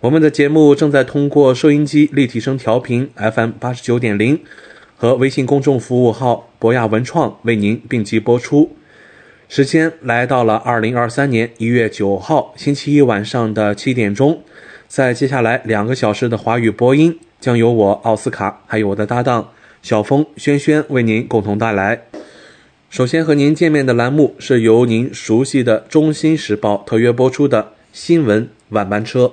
我们的节目正在通过收音机立体声调频 FM 八十九点零和微信公众服务号博雅文创为您并机播出。时间来到了二零二三年一月九号星期一晚上的七点钟，在接下来两个小时的华语播音将由我奥斯卡还有我的搭档小峰轩轩为您共同带来。首先和您见面的栏目是由您熟悉的《中新时报》特约播出的新闻晚班车。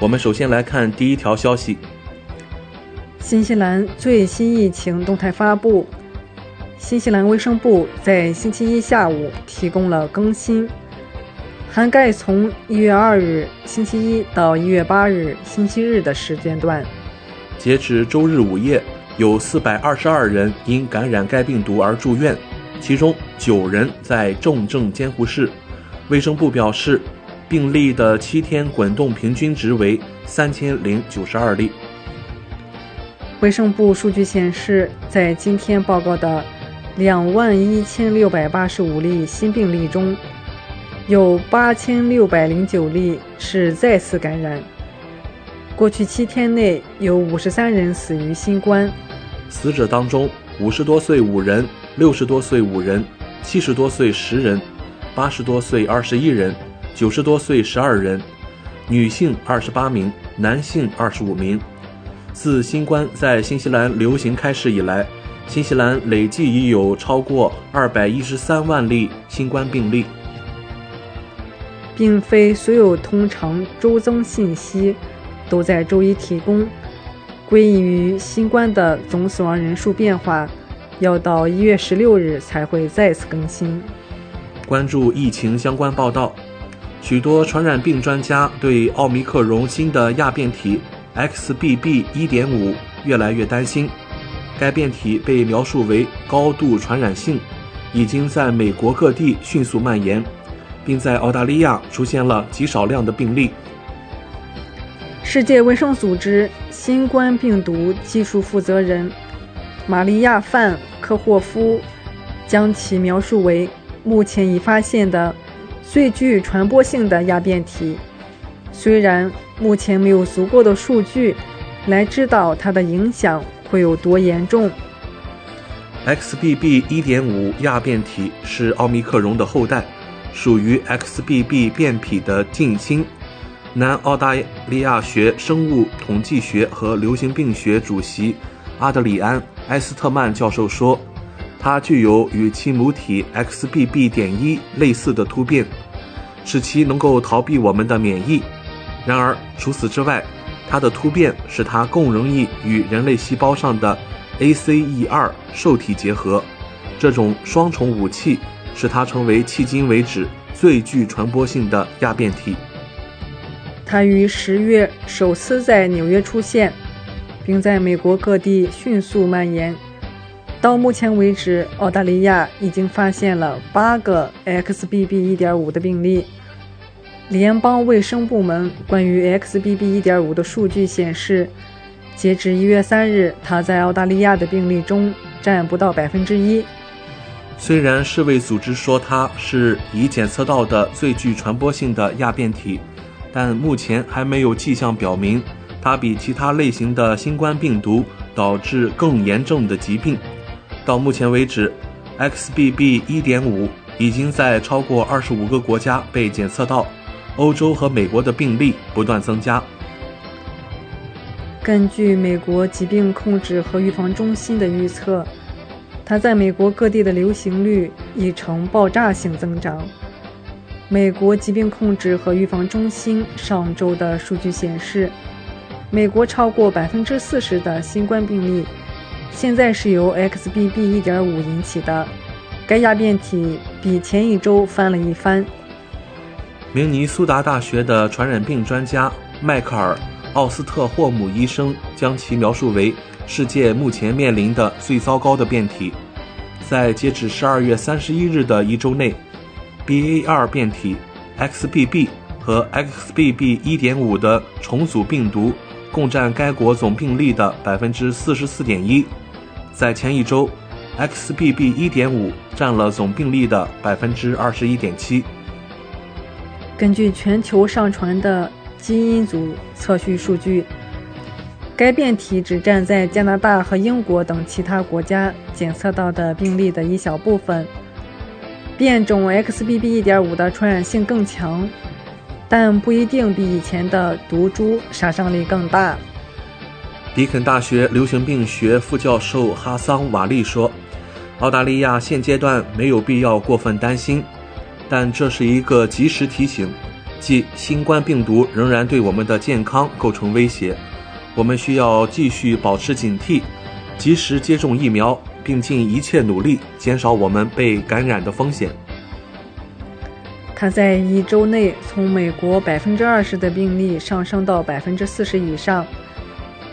我们首先来看第一条消息：新西兰最新疫情动态发布。新西兰卫生部在星期一下午提供了更新，涵盖从一月二日星期一到一月八日星期日的时间段。截止周日午夜，有四百二十二人因感染该病毒而住院，其中九人在重症监护室。卫生部表示，病例的七天滚动平均值为三千零九十二例。卫生部数据显示，在今天报告的两万一千六百八十五例新病例中，有八千六百零九例是再次感染。过去七天内有五十三人死于新冠，死者当中，五十多岁五人，六十多岁五人，七十多岁十人，八十多岁二十一人，九十多岁十二人，女性二十八名，男性二十五名。自新冠在新西兰流行开始以来，新西兰累计已有超过二百一十三万例新冠病例。并非所有通常周增信息都在周一提供。归因于新冠的总死亡人数变化，要到一月十六日才会再次更新。关注疫情相关报道，许多传染病专家对奥密克戎新的亚变体 XBB. 1.5越来越担心。该变体被描述为高度传染性，已经在美国各地迅速蔓延，并在澳大利亚出现了极少量的病例。世界卫生组织新冠病毒技术负责人玛利亚·范科霍夫将其描述为目前已发现的最具传播性的亚变体。虽然目前没有足够的数据来知道它的影响会有多严重。XBB. 1.5亚变体是奥密克戎的后代，属于 XBB 变体的近亲。南澳大利亚学生物统计学和流行病学主席阿德里安·埃斯特曼教授说，它具有与其母体 XBB. 点一类似的突变，使其能够逃避我们的免疫。然而，除此之外，它的突变使它更容易与人类细胞上的 ACE2 受体结合，这种双重武器使它成为迄今为止最具传播性的亚变体。它于十月首次在纽约出现，并在美国各地迅速蔓延。到目前为止，澳大利亚已经发现了八个 XBB. 1.5的病例。联邦卫生部门关于 XBB. 1.5的数据显示，截至一月三日，它在澳大利亚的病例中占不到百分之一。虽然世卫组织说它是已检测到的最具传播性的亚变体，但目前还没有迹象表明它比其他类型的新冠病毒导致更严重的疾病。到目前为止，XBB.1.5 已经在超过二十五个国家被检测到，欧洲和美国的病例不断增加。根据美国疾病控制和预防中心的预测。它在美国各地的流行率已呈爆炸性增长。美国疾病控制和预防中心上周的数据显示，美国超过百分之四十的新冠病例现在是由 XBB.1.5 引起的。该亚变体比前一周翻了一番。明尼苏达大学的传染病专家迈克尔·奥斯特霍姆医生将其描述为。世界目前面临的最糟糕的变体，在截止十二月三十一日的一周内，BA.2 变体、XBB 和 XBB.1.5 的重组病毒共占该国总病例的百分之四十四点一。在前一周，XBB.1.5 占了总病例的百分之二十一点七。根据全球上传的基因组测序数据。该变体只占在加拿大和英国等其他国家检测到的病例的一小部分。变种 XBB.1.5 的传染性更强，但不一定比以前的毒株杀伤力更大。迪肯大学流行病学副教授哈桑·瓦利说：“澳大利亚现阶段没有必要过分担心，但这是一个及时提醒，即新冠病毒仍然对我们的健康构成威胁。”我们需要继续保持警惕，及时接种疫苗，并尽一切努力减少我们被感染的风险。他在一周内从美国百分之二十的病例上升到百分之四十以上，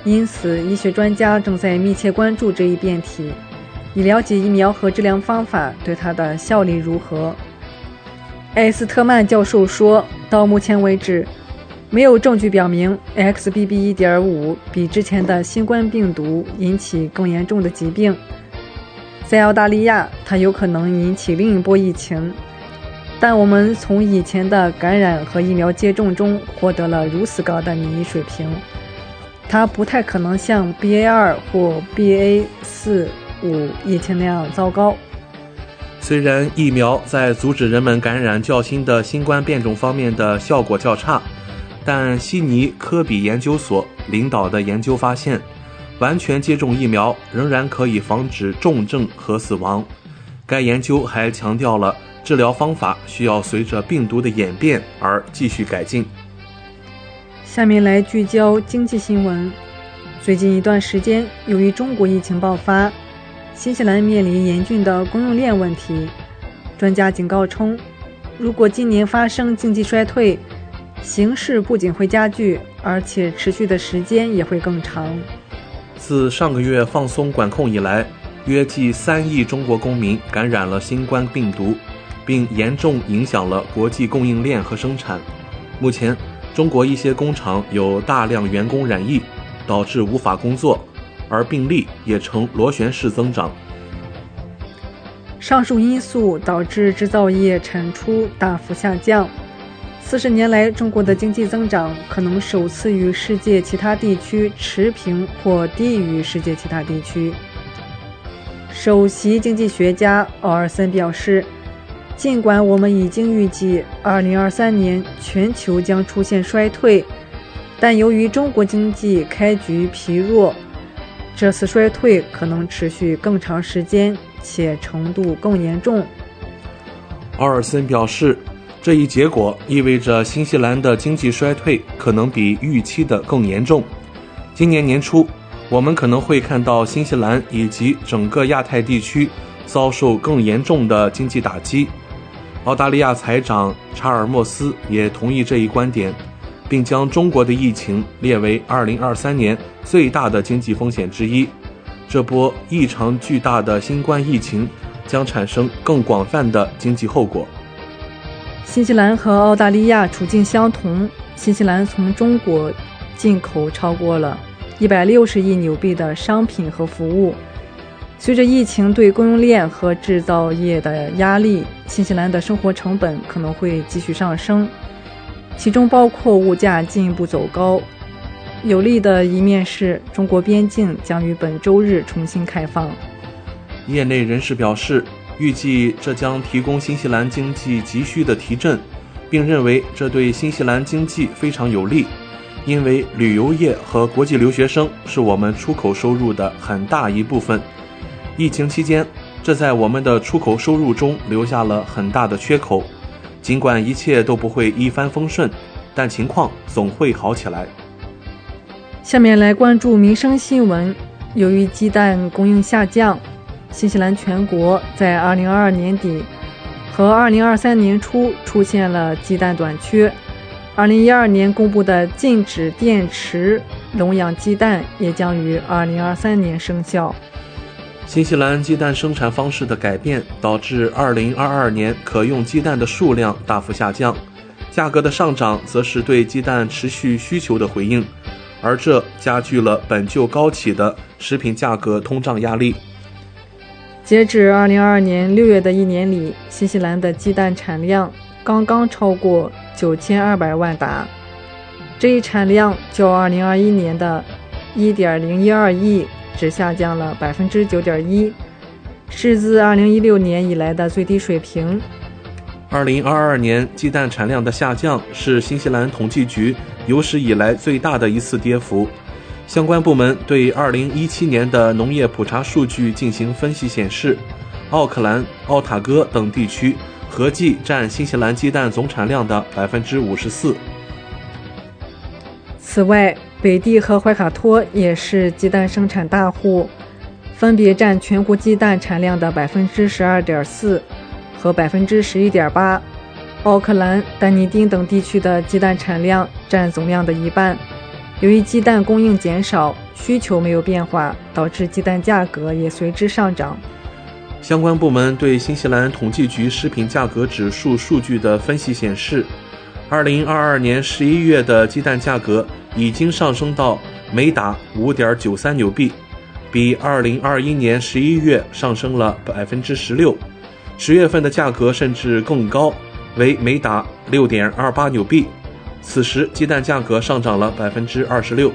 因此医学专家正在密切关注这一变体，以了解疫苗和治疗方法对它的效力如何。艾斯特曼教授说：“到目前为止。”没有证据表明 XBB.1.5 比之前的新冠病毒引起更严重的疾病。在澳大利亚，它有可能引起另一波疫情，但我们从以前的感染和疫苗接种中获得了如此高的免疫水平，它不太可能像 BA.2 或 BA.4、5疫情那样糟糕。虽然疫苗在阻止人们感染较新的新冠变种方面的效果较差。但悉尼科比研究所领导的研究发现，完全接种疫苗仍然可以防止重症和死亡。该研究还强调了治疗方法需要随着病毒的演变而继续改进。下面来聚焦经济新闻。最近一段时间，由于中国疫情爆发，新西兰面临严峻的供应链问题。专家警告称，如果今年发生经济衰退，形势不仅会加剧，而且持续的时间也会更长。自上个月放松管控以来，约计三亿中国公民感染了新冠病毒，并严重影响了国际供应链和生产。目前，中国一些工厂有大量员工染疫，导致无法工作，而病例也呈螺旋式增长。上述因素导致制造业产出大幅下降。四十年来，中国的经济增长可能首次与世界其他地区持平或低于世界其他地区。首席经济学家奥尔森表示，尽管我们已经预计2023年全球将出现衰退，但由于中国经济开局疲弱，这次衰退可能持续更长时间且程度更严重。奥尔森表示。这一结果意味着新西兰的经济衰退可能比预期的更严重。今年年初，我们可能会看到新西兰以及整个亚太地区遭受更严重的经济打击。澳大利亚财长查尔莫斯也同意这一观点，并将中国的疫情列为2023年最大的经济风险之一。这波异常巨大的新冠疫情将产生更广泛的经济后果。新西兰和澳大利亚处境相同。新西兰从中国进口超过了一百六十亿纽币的商品和服务。随着疫情对供应链和制造业的压力，新西兰的生活成本可能会继续上升，其中包括物价进一步走高。有利的一面是中国边境将于本周日重新开放。业内人士表示，预计这将提供新西兰经济急需的提振，并认为这对新西兰经济非常有利，因为旅游业和国际留学生是我们出口收入的很大一部分。疫情期间，这在我们的出口收入中留下了很大的缺口。尽管一切都不会一帆风顺，但情况总会好起来。下面来关注民生新闻。由于鸡蛋供应下降，新西兰全国在2022年底和2023年初出现了鸡蛋短缺。2012年公布的禁止电池笼养鸡蛋也将于2023年生效。新西兰鸡蛋生产方式的改变，导致2022年可用鸡蛋的数量大幅下降，价格的上涨则是对鸡蛋持续需求的回应，而这加剧了本就高企的食品价格通胀压力。截至2022年6月的一年里，新西兰的鸡蛋产量刚刚超过9200万打，这一产量较2021年的1.012亿。只下降了百分之九点一，是自二零一六年以来的最低水平。二零二二年鸡蛋产量的下降是新西兰统计局有史以来最大的一次跌幅。相关部门对二零一七年的农业普查数据进行分析，显示，奥克兰、奥塔哥等地区合计占新西兰鸡蛋总产量的百分之五十四。此外，北地和怀卡托也是鸡蛋生产大户，分别占全国鸡蛋产量的百分之十二点四和百分之十一点八。奥克兰、丹尼丁等地区的鸡蛋产量占总量的一半。由于鸡蛋供应减少，需求没有变化，导致鸡蛋价格也随之上涨。相关部门对新西兰统计局食品价格指数数据的分析显示，二零二二年十一月的鸡蛋价格。已经上升到每打五点九三纽币，比二零二一年十一月上升了百分之十六。十月份的价格甚至更高，为每打六点二八纽币。此时鸡蛋价格上涨了百分之二十六。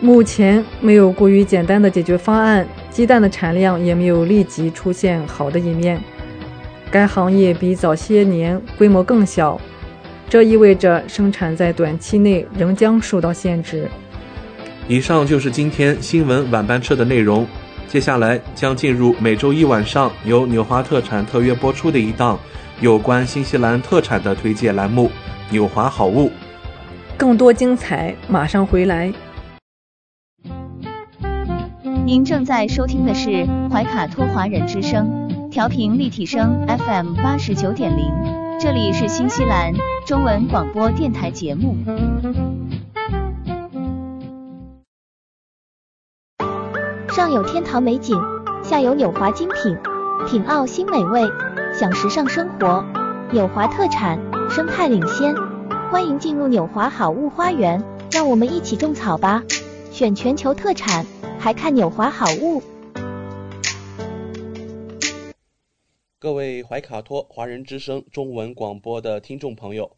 目前没有过于简单的解决方案，鸡蛋的产量也没有立即出现好的一面。该行业比早些年规模更小。这意味着生产在短期内仍将受到限制。以上就是今天新闻晚班车的内容，接下来将进入每周一晚上由纽华特产特约播出的一档有关新西兰特产的推介栏目《纽华好物》。更多精彩马上回来。您正在收听的是怀卡托华人之声，调频立体声 FM 八十九点零，这里是新西兰。中文广播电台节目。上有天堂美景，下有纽华精品，品澳新美味，享时尚生活。纽华特产，生态领先，欢迎进入纽华好物花园，让我们一起种草吧！选全球特产，还看纽华好物。各位怀卡托华人之声中文广播的听众朋友。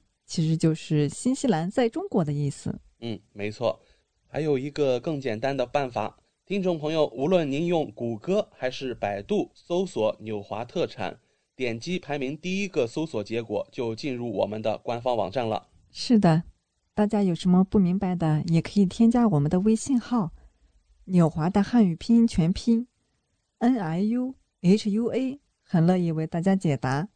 其实就是新西兰在中国的意思。嗯，没错。还有一个更简单的办法，听众朋友，无论您用谷歌还是百度搜索“纽华特产”，点击排名第一个搜索结果，就进入我们的官方网站了。是的。大家有什么不明白的，也可以添加我们的微信号“纽华”的汉语拼音全拼 “n i u h u a”，很乐意为大家解答。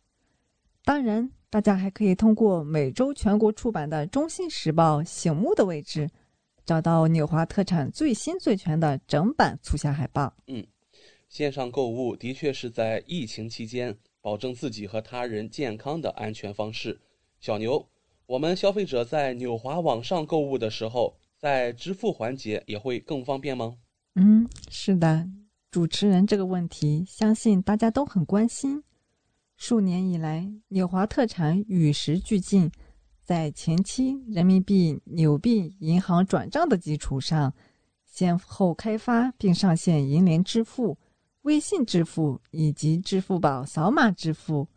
当然，大家还可以通过每周全国出版的《中新时报》醒目的位置，找到纽华特产最新最全的整版促销海报。嗯，线上购物的确是在疫情期间保证自己和他人健康的安全方式。小牛。我们消费者在纽华网上购物的时候，在支付环节也会更方便吗？嗯，是的，主持人这个问题，相信大家都很关心。数年以来，纽华特产与时俱进，在前期人民币纽币银行转账的基础上，先后开发并上线银联支付、微信支付以及支付宝扫码支付。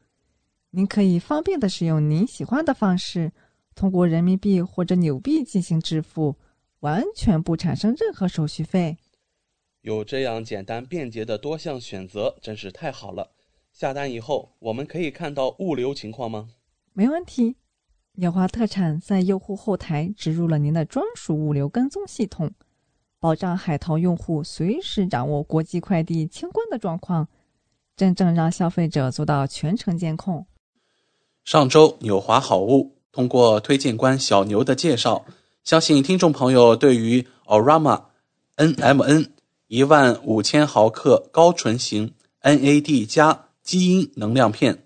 您可以方便的使用您喜欢的方式，通过人民币或者纽币进行支付，完全不产生任何手续费。有这样简单便捷的多项选择，真是太好了。下单以后，我们可以看到物流情况吗？没问题。纽华特产在用户后台植入了您的专属物流跟踪系统，保障海淘用户随时掌握国际快递清关的状况，真正让消费者做到全程监控。上周纽华好物通过推荐官小牛的介绍，相信听众朋友对于 Orama NMN 一万五千毫克高纯型 NAD 加基因能量片、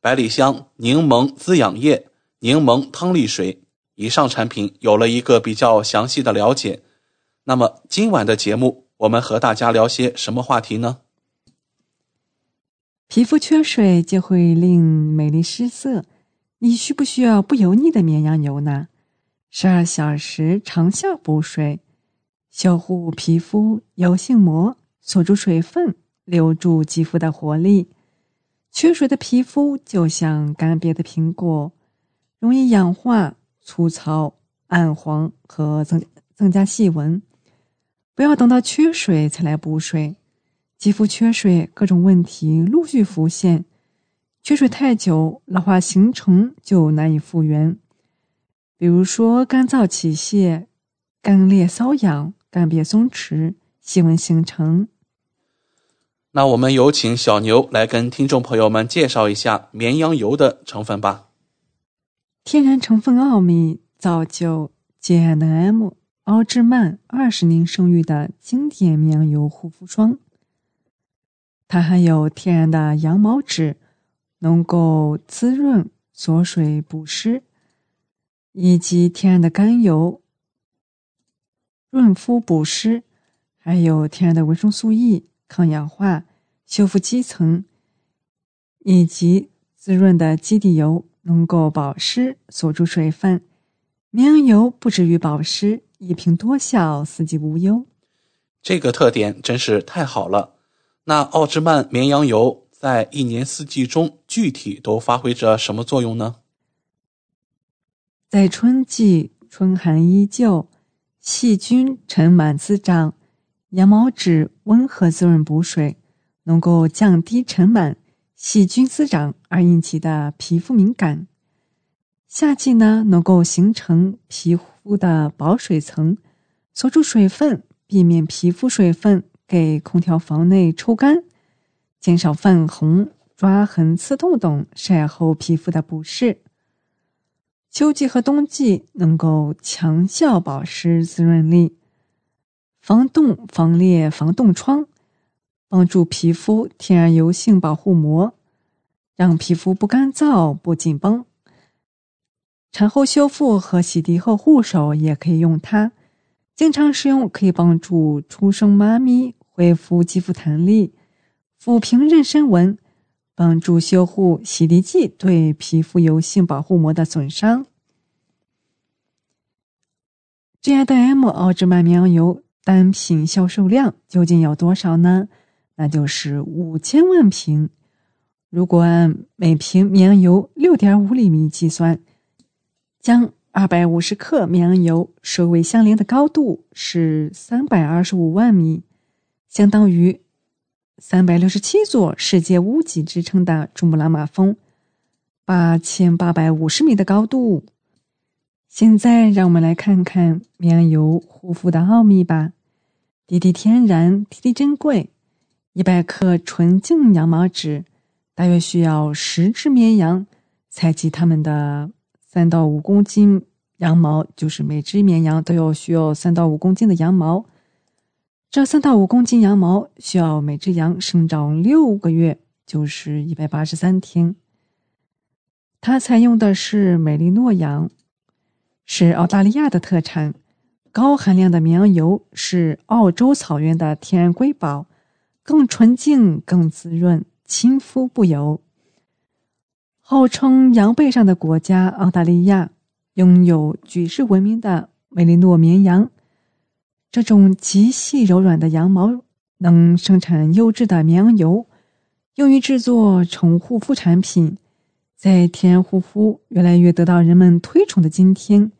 百里香柠檬滋养液、柠檬汤力水以上产品有了一个比较详细的了解。那么今晚的节目，我们和大家聊些什么话题呢？皮肤缺水就会令美丽失色，你需不需要不油腻的绵羊油呢？十二小时长效补水，修护皮肤油性膜，锁住水分，留住肌肤的活力。缺水的皮肤就像干瘪的苹果，容易氧化、粗糙、暗黄和增增加细纹。不要等到缺水才来补水。肌肤缺水，各种问题陆续浮现。缺水太久，老化形成就难以复原。比如说，干燥起屑、干裂瘙痒、干瘪松弛、细纹形成。那我们有请小牛来跟听众朋友们介绍一下绵羊油的成分吧。天然成分奥秘，造就 J&M 奥芝曼二十年声誉的经典绵羊油护肤霜。它含有天然的羊毛脂，能够滋润、锁水、补湿，以及天然的甘油，润肤补湿，还有天然的维生素 E，抗氧化、修复基层，以及滋润的基底油，能够保湿、锁住水分。绵羊油不止于保湿，一瓶多效，四季无忧。这个特点真是太好了。那奥芝曼绵羊油在一年四季中具体都发挥着什么作用呢？在春季，春寒依旧，细菌尘螨滋长，羊毛脂温和滋润补水，能够降低尘螨、细菌滋长而引起的皮肤敏感。夏季呢，能够形成皮肤的保水层，锁住水分，避免皮肤水分。给空调房内抽干，减少泛红、抓痕、刺痛等晒后皮肤的不适。秋季和冬季能够强效保湿滋润力，防冻、防裂、防冻疮，帮助皮肤天然油性保护膜，让皮肤不干燥、不紧绷。产后修复和洗涤后护手也可以用它。经常使用可以帮助出生妈咪恢复肌肤弹力，抚平妊娠纹，帮助修护洗涤剂对皮肤油性保护膜的损伤。G&M 奥芝曼绵羊油单品销售量究竟有多少呢？那就是五千万瓶。如果按每瓶绵羊油六点五厘米计算，将二百五十克绵羊油首尾相连的高度是三百二十五万米，相当于三百六十七座世界屋脊之称的珠穆朗玛峰八千八百五十米的高度。现在让我们来看看绵羊油护肤的奥秘吧。滴滴天然，滴滴珍贵。一百克纯净羊毛纸。大约需要十只绵羊，采集它们的三到五公斤羊毛，就是每只绵羊都有需要三到五公斤的羊毛。这三到五公斤羊毛需要每只羊生长六个月，就是一百八十三天。它采用的是美利诺羊，是澳大利亚的特产。高含量的绵羊油是澳洲草原的天然瑰宝，更纯净、更滋润。亲肤不油。号称羊背上的国家澳大利亚拥有举世闻名的美利诺绵羊，这种极细柔软的羊毛能生产优质的绵羊油，用于制作宠物护肤产品。在天然护肤越来越得到人们推崇的今天，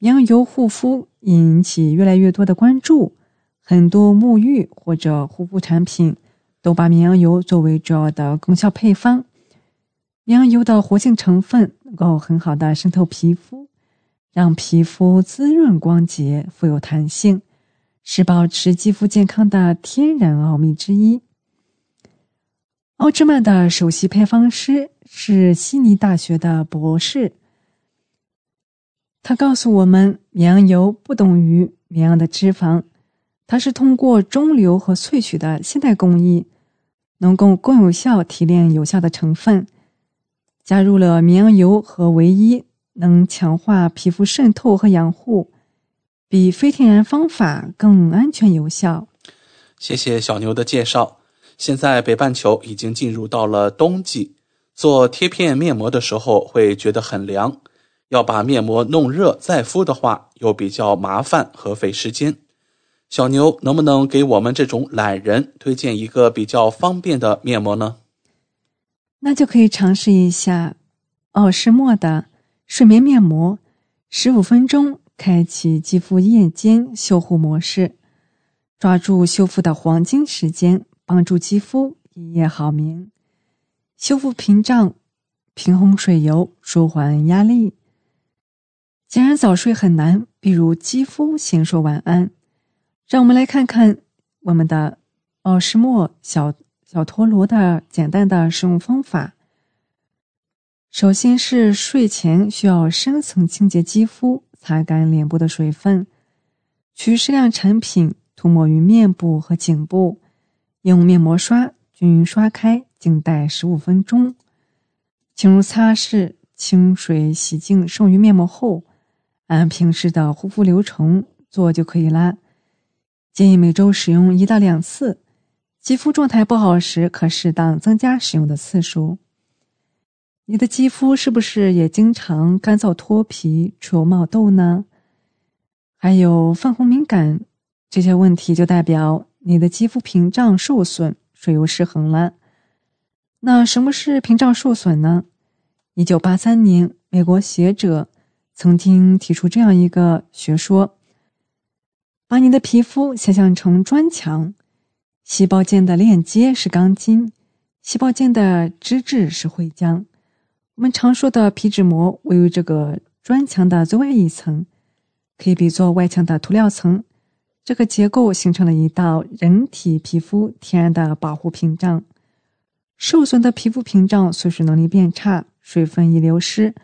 绵羊油护肤引起越来越多的关注，很多沐浴或者护肤产品。都把绵羊油作为主要的功效配方。绵羊油的活性成分能够很好的渗透皮肤，让皮肤滋润光洁、富有弹性，是保持肌肤健康的天然奥秘之一。奥芝曼的首席配方师是悉尼大学的博士，他告诉我们，绵羊油不等于绵羊的脂肪。它是通过中流和萃取的现代工艺，能够更有效提炼有效的成分，加入了绵羊油和维一，能强化皮肤渗透和养护，比非天然方法更安全有效。谢谢小牛的介绍。现在北半球已经进入到了冬季，做贴片面膜的时候会觉得很凉，要把面膜弄热再敷的话，又比较麻烦和费时间。小牛能不能给我们这种懒人推荐一个比较方便的面膜呢？那就可以尝试一下奥诗墨的睡眠面膜，十五分钟开启肌肤夜间修护模式，抓住修复的黄金时间，帮助肌肤一夜好眠，修复屏障，平衡水油，舒缓压力。既然早睡很难，比如肌肤先说晚安。让我们来看看我们的奥诗墨小小陀螺的简单的使用方法。首先是睡前需要深层清洁肌肤，擦干脸部的水分，取适量产品涂抹于面部和颈部，用面膜刷均匀刷开，静待十五分钟，进入擦拭，清水洗净剩余面膜后，按平时的护肤流程做就可以啦。建议每周使用一到两次，肌肤状态不好时可适当增加使用的次数。你的肌肤是不是也经常干燥脱皮、出油冒痘呢？还有泛红敏感这些问题，就代表你的肌肤屏障受损、水油失衡了。那什么是屏障受损呢？一九八三年，美国学者曾经提出这样一个学说。把你的皮肤想象成砖墙，细胞间的链接是钢筋，细胞间的脂质是灰浆。我们常说的皮脂膜位于这个砖墙的最外一层，可以比作外墙的涂料层。这个结构形成了一道人体皮肤天然的保护屏障。受损的皮肤屏障锁水能力变差，水分易流失，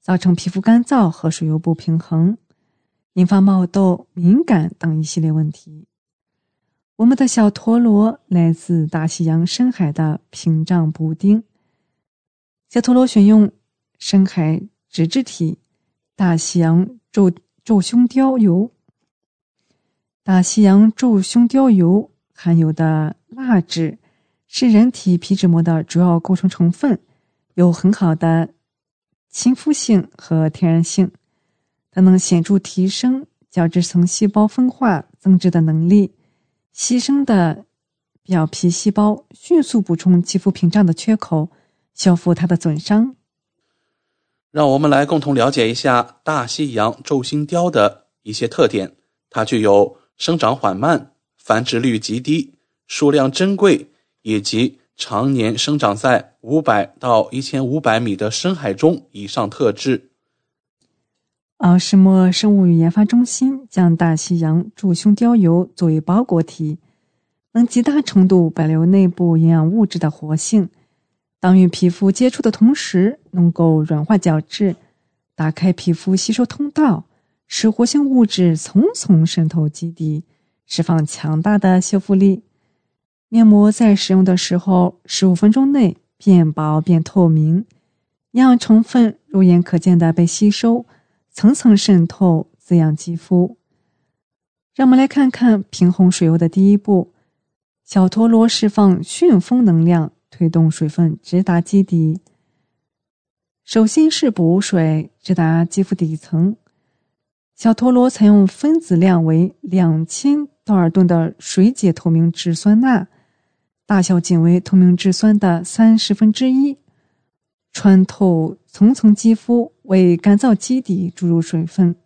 造成皮肤干燥和水油不平衡。引发冒痘、敏感等一系列问题。我们的小陀螺来自大西洋深海的屏障补丁。小陀螺选用深海脂质体，大西洋皱皱胸貂油。大西洋皱胸貂油含有的蜡质是人体皮脂膜的主要构成成分，有很好的亲肤性和天然性，它能显著提升角质层细胞分化增殖的能力，牺牲的表皮细胞迅速补充肌肤屏障的缺口，修复它的损伤。让我们来共同了解一下大西洋皱心鲷的一些特点，它具有。生长缓慢、繁殖率极低、数量珍贵，以及常年生长在五百到一千五百米的深海中以上特质。奥什莫生物与研发中心将大西洋柱胸貂油作为包裹体，能极大程度保留内部营养物质的活性。当与皮肤接触的同时，能够软化角质，打开皮肤吸收通道。使活性物质层层渗透基底，释放强大的修复力。面膜在使用的时候，十五分钟内变薄变透明，营养成分肉眼可见的被吸收，层层渗透，滋养肌肤。让我们来看看平衡水油的第一步：小陀螺释放旋风能量，推动水分直达肌底。首先是补水，直达肌肤底层。小陀螺采用分子量为两千道尔顿的水解透明质酸钠，大小仅为透明质酸的三十分之一，穿透层层肌肤，为干燥基底注入水分。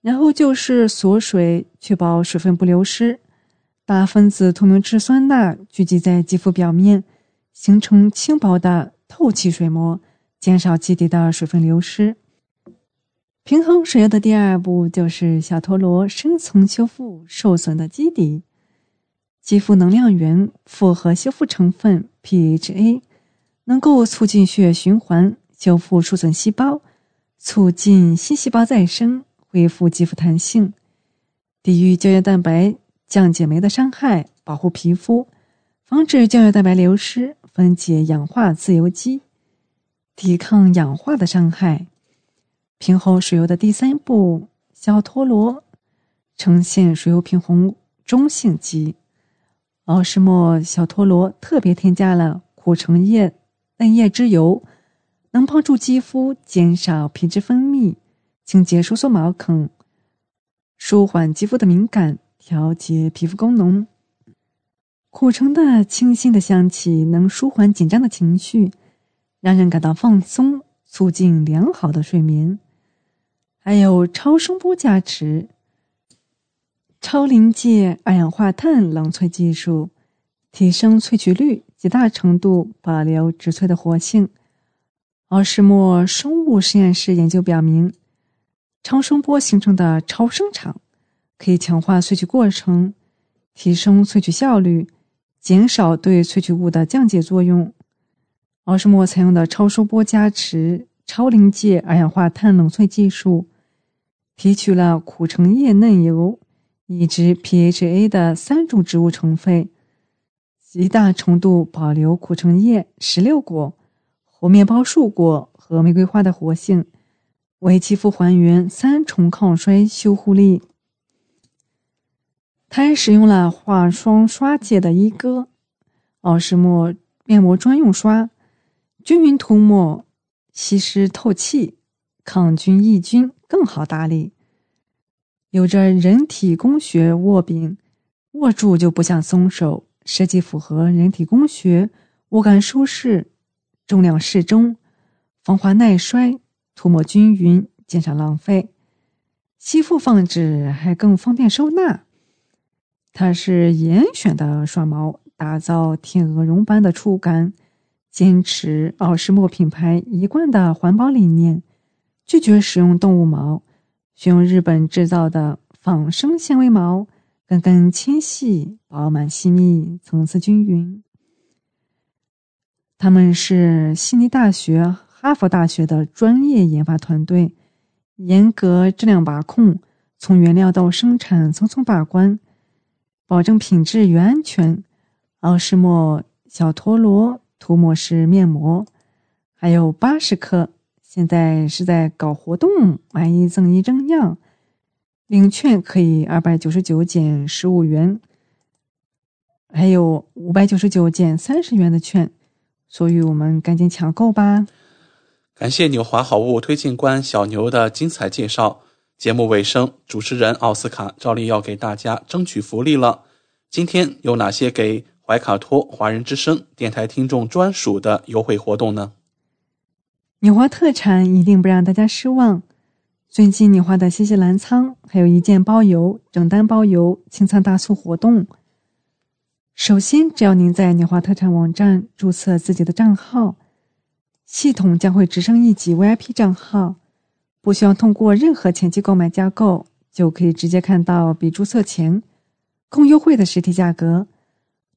然后就是锁水，确保水分不流失。大分子透明质酸钠聚集在肌肤表面，形成轻薄的透气水膜，减少基底的水分流失。平衡水油的第二步就是小陀螺深层修复受损的基底。肌肤能量源复合修复成分 PHA 能够促进血液循环，修复受损细胞，促进新细胞再生，恢复肌肤弹性，抵御胶原蛋白降解酶的伤害，保护皮肤，防止胶原蛋白流失，分解氧化自由基，抵抗氧化的伤害。平衡水油的第三步，小陀螺呈现水油平衡中性肌。奥施莫小陀螺特别添加了苦橙叶嫩叶之油，能帮助肌肤减少皮脂分泌，清洁收缩毛孔，舒缓肌肤的敏感，调节皮肤功能。苦橙的清新的香气能舒缓紧张的情绪，让人感到放松，促进良好的睡眠。还有超声波加持、超临界二氧化碳冷萃技术，提升萃取率，极大程度保留植萃的活性。奥什莫生物实验室研究表明，超声波形成的超声场可以强化萃取过程，提升萃取效率，减少对萃取物的降解作用。奥什莫采用的超声波加持、超临界二氧化碳冷萃技术。提取了苦橙叶嫩油以及 PHA 的三种植物成分，极大程度保留苦橙叶、石榴果、猴面包树果和玫瑰花的活性，为肌肤还原三重抗衰修护力。它还使用了化霜刷界的一哥奥施莫面膜专用刷，均匀涂抹，吸湿透气，抗菌抑菌。更好打理，有着人体工学握柄，握住就不想松手。设计符合人体工学，握感舒适，重量适中，防滑耐摔，涂抹均匀，减少浪费。吸附放置还更方便收纳。它是严选的刷毛，打造天鹅绒般的触感，坚持奥诗墨品牌一贯的环保理念。拒绝使用动物毛，选用日本制造的仿生纤维毛，根根纤细、饱满细密、层次均匀。他们是悉尼大学、哈佛大学的专业研发团队，严格质量把控，从原料到生产层层把关，保证品质与安全。奥施莫小陀螺涂抹式面膜，还有八十克。现在是在搞活动，买一赠一这样，领券可以二百九十九减十五元，还有五百九十九减三十元的券，所以我们赶紧抢购吧！感谢纽华好物推荐官小牛的精彩介绍。节目尾声，主持人奥斯卡照例要给大家争取福利了。今天有哪些给怀卡托华人之声电台听众专属的优惠活动呢？纽华特产一定不让大家失望。最近纽华的新西兰仓还有一件包邮、整单包邮清仓大促活动。首先，只要您在纽华特产网站注册自己的账号，系统将会直升一级 VIP 账号。不需要通过任何前期购买加购，就可以直接看到比注册前更优惠的实体价格。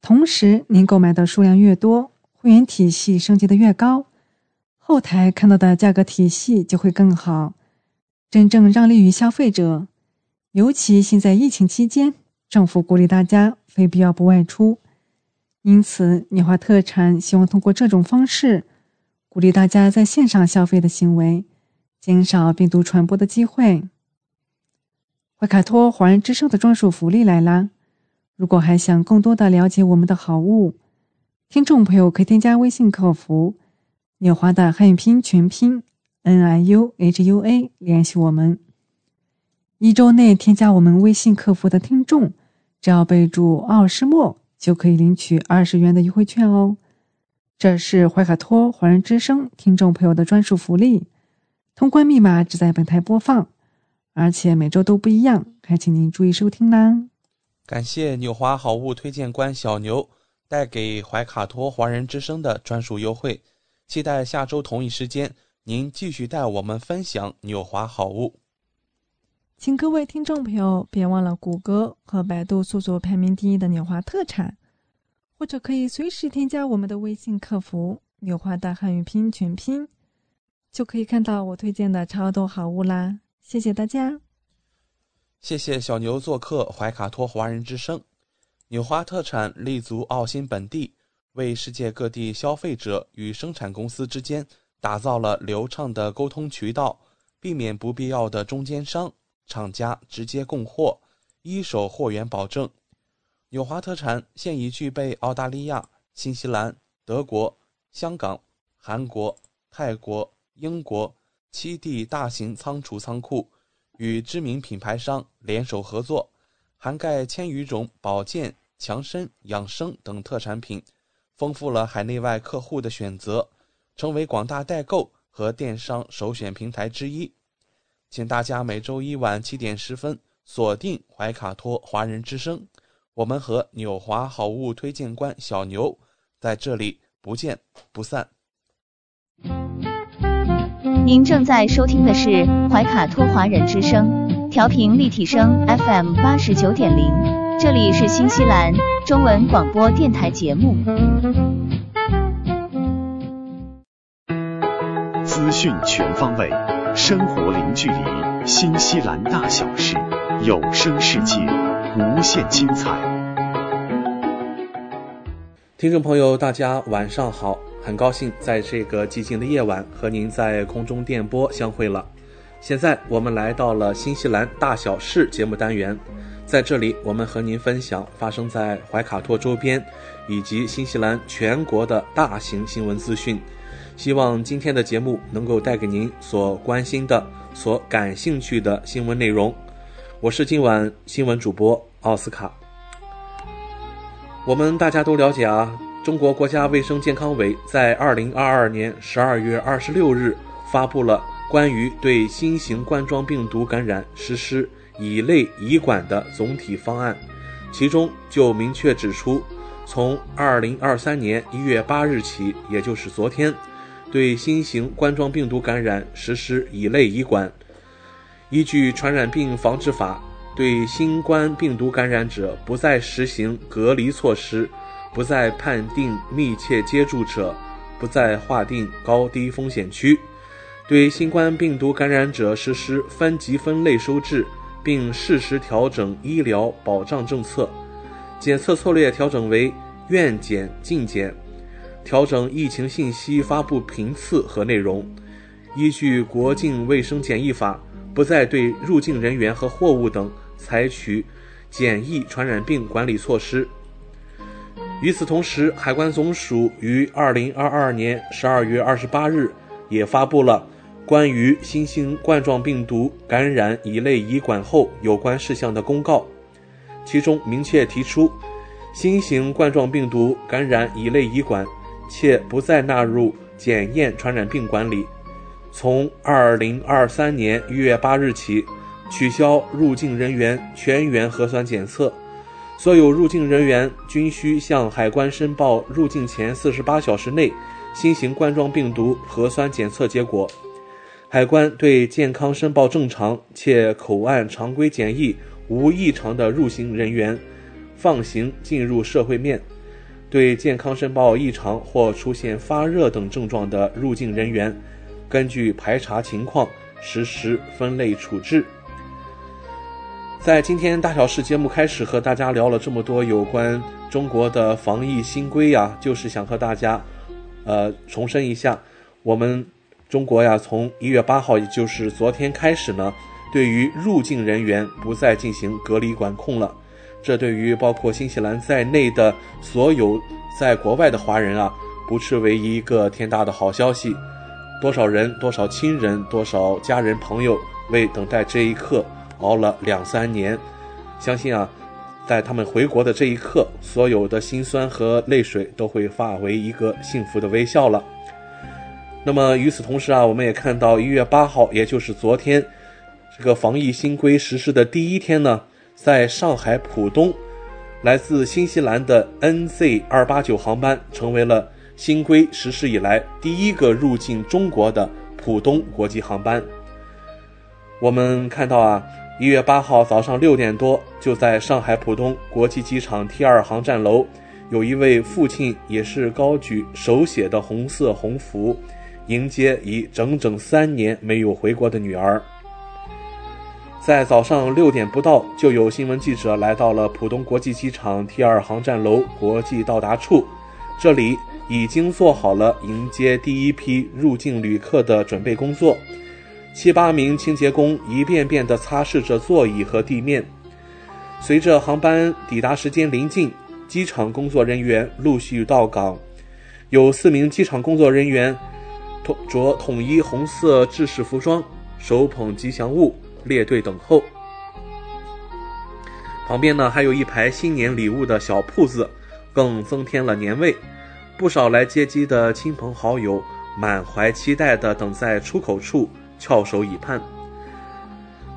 同时，您购买的数量越多，会员体系升级的越高，后台看到的价格体系就会更好，真正让利于消费者。尤其现在疫情期间，政府鼓励大家非必要不外出，因此年华特产希望通过这种方式，鼓励大家在线上消费的行为。减少病毒传播的机会。怀卡托华人之声的专属福利来啦！如果还想更多的了解我们的好物，听众朋友可以添加微信客服“纽华”的汉语拼音全拼 “n i u h u a” 联系我们。一周内添加我们微信客服的听众，只要备注“奥诗墨”，就可以领取二十元的优惠券哦。这是怀卡托华人之声听众朋友的专属福利。通关密码只在本台播放，而且每周都不一样，还请您注意收听啦。感谢纽华好物推荐官小牛带给怀卡托华人之声的专属优惠，期待下周同一时间您继续带我们分享纽华好物。请各位听众朋友别忘了谷歌和百度搜索排名第一的纽华特产，或者可以随时添加我们的微信客服“纽华大汉语拼音全拼”。就可以看到我推荐的超多好物啦！谢谢大家，谢谢小牛做客怀卡托华人之声。纽华特产立足澳新本地，为世界各地消费者与生产公司之间打造了流畅的沟通渠道，避免不必要的中间商，厂家直接供货，一手货源保证。纽华特产现已具备澳大利亚、新西兰、德国、香港、韩国、泰国。英国七地大型仓储仓库与知名品牌商联手合作，涵盖千余种保健、强身、养生等特产品，丰富了海内外客户的选择，成为广大代购和电商首选平台之一。请大家每周一晚七点十分锁定怀卡托华人之声，我们和纽华好物推荐官小牛在这里不见不散。您正在收听的是怀卡托华人之声，调频立体声 FM 八十九点零，这里是新西兰中文广播电台节目。资讯全方位，生活零距离，新西兰大小事，有声世界，无限精彩。听众朋友，大家晚上好。很高兴在这个寂静的夜晚和您在空中电波相会了。现在我们来到了新西兰大小事节目单元，在这里我们和您分享发生在怀卡托周边以及新西兰全国的大型新闻资讯。希望今天的节目能够带给您所关心的、所感兴趣的新闻内容。我是今晚新闻主播奥斯卡。我们大家都了解啊。中国国家卫生健康委在二零二二年十二月二十六日发布了关于对新型冠状病毒感染实施乙类乙管的总体方案，其中就明确指出，从二零二三年一月八日起，也就是昨天，对新型冠状病毒感染实施乙类乙管。依据《传染病防治法》，对新冠病毒感染者不再实行隔离措施。不再判定密切接触者，不再划定高低风险区，对新冠病毒感染者实施分级分类收治，并适时调整医疗保障政策。检测策略调整为愿检尽检，调整疫情信息发布频次和内容，依据国境卫生检疫法，不再对入境人员和货物等采取检疫传染病管理措施。与此同时，海关总署于二零二二年十二月二十八日也发布了关于新型冠状病毒感染乙类乙管后有关事项的公告，其中明确提出，新型冠状病毒感染乙类乙管，且不再纳入检验传染病管理。从二零二三年一月八日起，取消入境人员全员核酸检测。所有入境人员均需向海关申报入境前四十八小时内新型冠状病毒核酸检测结果。海关对健康申报正常且口岸常规检疫无异常的入境人员放行进入社会面；对健康申报异常或出现发热等症状的入境人员，根据排查情况实施分类处置。在今天大小事节目开始和大家聊了这么多有关中国的防疫新规呀，就是想和大家，呃，重申一下，我们中国呀，从一月八号，也就是昨天开始呢，对于入境人员不再进行隔离管控了。这对于包括新西兰在内的所有在国外的华人啊，不斥为一个天大的好消息。多少人、多少亲人、多少家人朋友为等待这一刻。熬了两三年，相信啊，在他们回国的这一刻，所有的辛酸和泪水都会化为一个幸福的微笑了。那么与此同时啊，我们也看到一月八号，也就是昨天，这个防疫新规实施的第一天呢，在上海浦东，来自新西兰的 NZ 二八九航班成为了新规实施以来第一个入境中国的浦东国际航班。我们看到啊。一月八号早上六点多，就在上海浦东国际机场 T 二航站楼，有一位父亲也是高举手写的红色红符，迎接已整整三年没有回国的女儿。在早上六点不到，就有新闻记者来到了浦东国际机场 T 二航站楼国际到达处，这里已经做好了迎接第一批入境旅客的准备工作。七八名清洁工一遍遍地擦拭着座椅和地面。随着航班抵达时间临近，机场工作人员陆续到岗。有四名机场工作人员着统一红色制式服装，手捧吉祥物，列队等候。旁边呢，还有一排新年礼物的小铺子，更增添了年味。不少来接机的亲朋好友满怀期待地等在出口处。翘首以盼。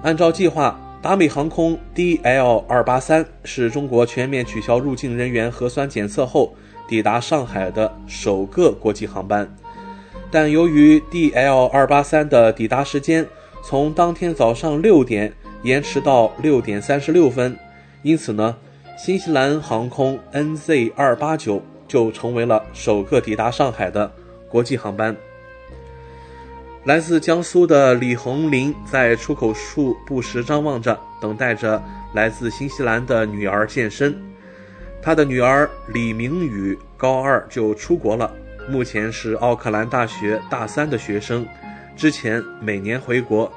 按照计划，达美航空 DL 二八三是中国全面取消入境人员核酸检测后抵达上海的首个国际航班。但由于 DL 二八三的抵达时间从当天早上六点延迟到六点三十六分，因此呢，新西兰航空 NZ 二八九就成为了首个抵达上海的国际航班。来自江苏的李红林在出口处不时张望着，等待着来自新西兰的女儿现身。他的女儿李明宇高二就出国了，目前是奥克兰大学大三的学生。之前每年回国，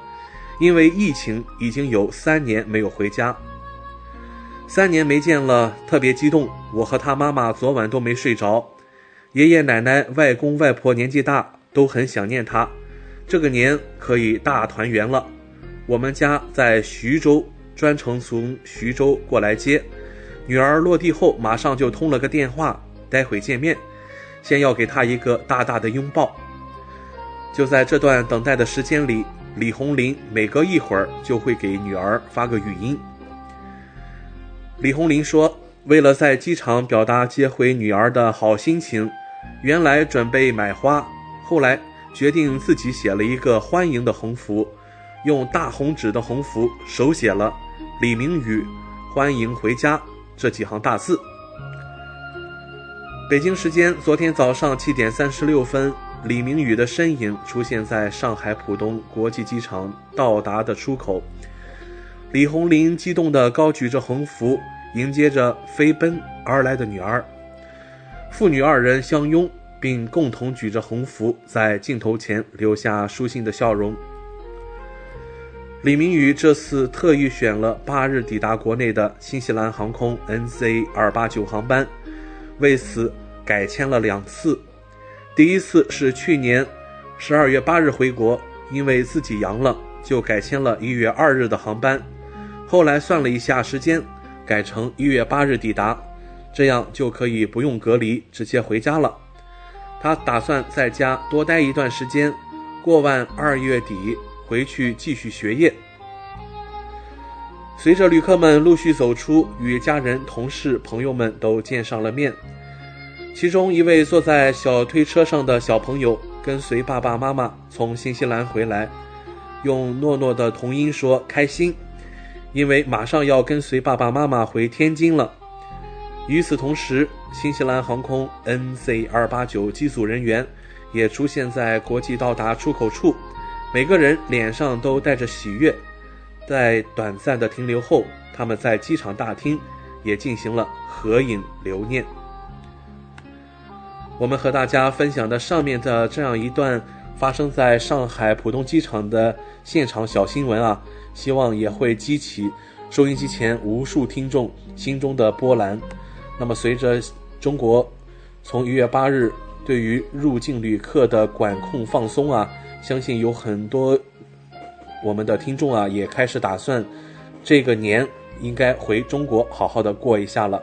因为疫情已经有三年没有回家。三年没见了，特别激动。我和他妈妈昨晚都没睡着，爷爷奶奶、外公外婆年纪大，都很想念他。这个年可以大团圆了。我们家在徐州，专程从徐州过来接女儿。落地后马上就通了个电话，待会见面，先要给他一个大大的拥抱。就在这段等待的时间里，李红林每隔一会儿就会给女儿发个语音。李红林说：“为了在机场表达接回女儿的好心情，原来准备买花，后来。”决定自己写了一个欢迎的横幅，用大红纸的横幅手写了“李明宇，欢迎回家”这几行大字。北京时间昨天早上七点三十六分，李明宇的身影出现在上海浦东国际机场到达的出口。李红林激动地高举着横幅，迎接着飞奔而来的女儿，父女二人相拥。并共同举着横幅在镜头前留下舒心的笑容。李明宇这次特意选了八日抵达国内的新西兰航空 NZ 二八九航班，为此改签了两次。第一次是去年十二月八日回国，因为自己阳了，就改签了一月二日的航班。后来算了一下时间，改成一月八日抵达，这样就可以不用隔离，直接回家了。他打算在家多待一段时间，过完二月底。回去继续学业。随着旅客们陆续走出，与家人、同事、朋友们都见上了面。其中一位坐在小推车上的小朋友跟随爸爸妈妈从新西兰回来，用糯糯的童音说：“开心，因为马上要跟随爸爸妈妈回天津了。”与此同时，新西兰航空 NZ 二八九机组人员也出现在国际到达出口处。每个人脸上都带着喜悦，在短暂的停留后，他们在机场大厅也进行了合影留念。我们和大家分享的上面的这样一段发生在上海浦东机场的现场小新闻啊，希望也会激起收音机前无数听众心中的波澜。那么，随着中国从一月八日对于入境旅客的管控放松啊。相信有很多我们的听众啊，也开始打算这个年应该回中国好好的过一下了。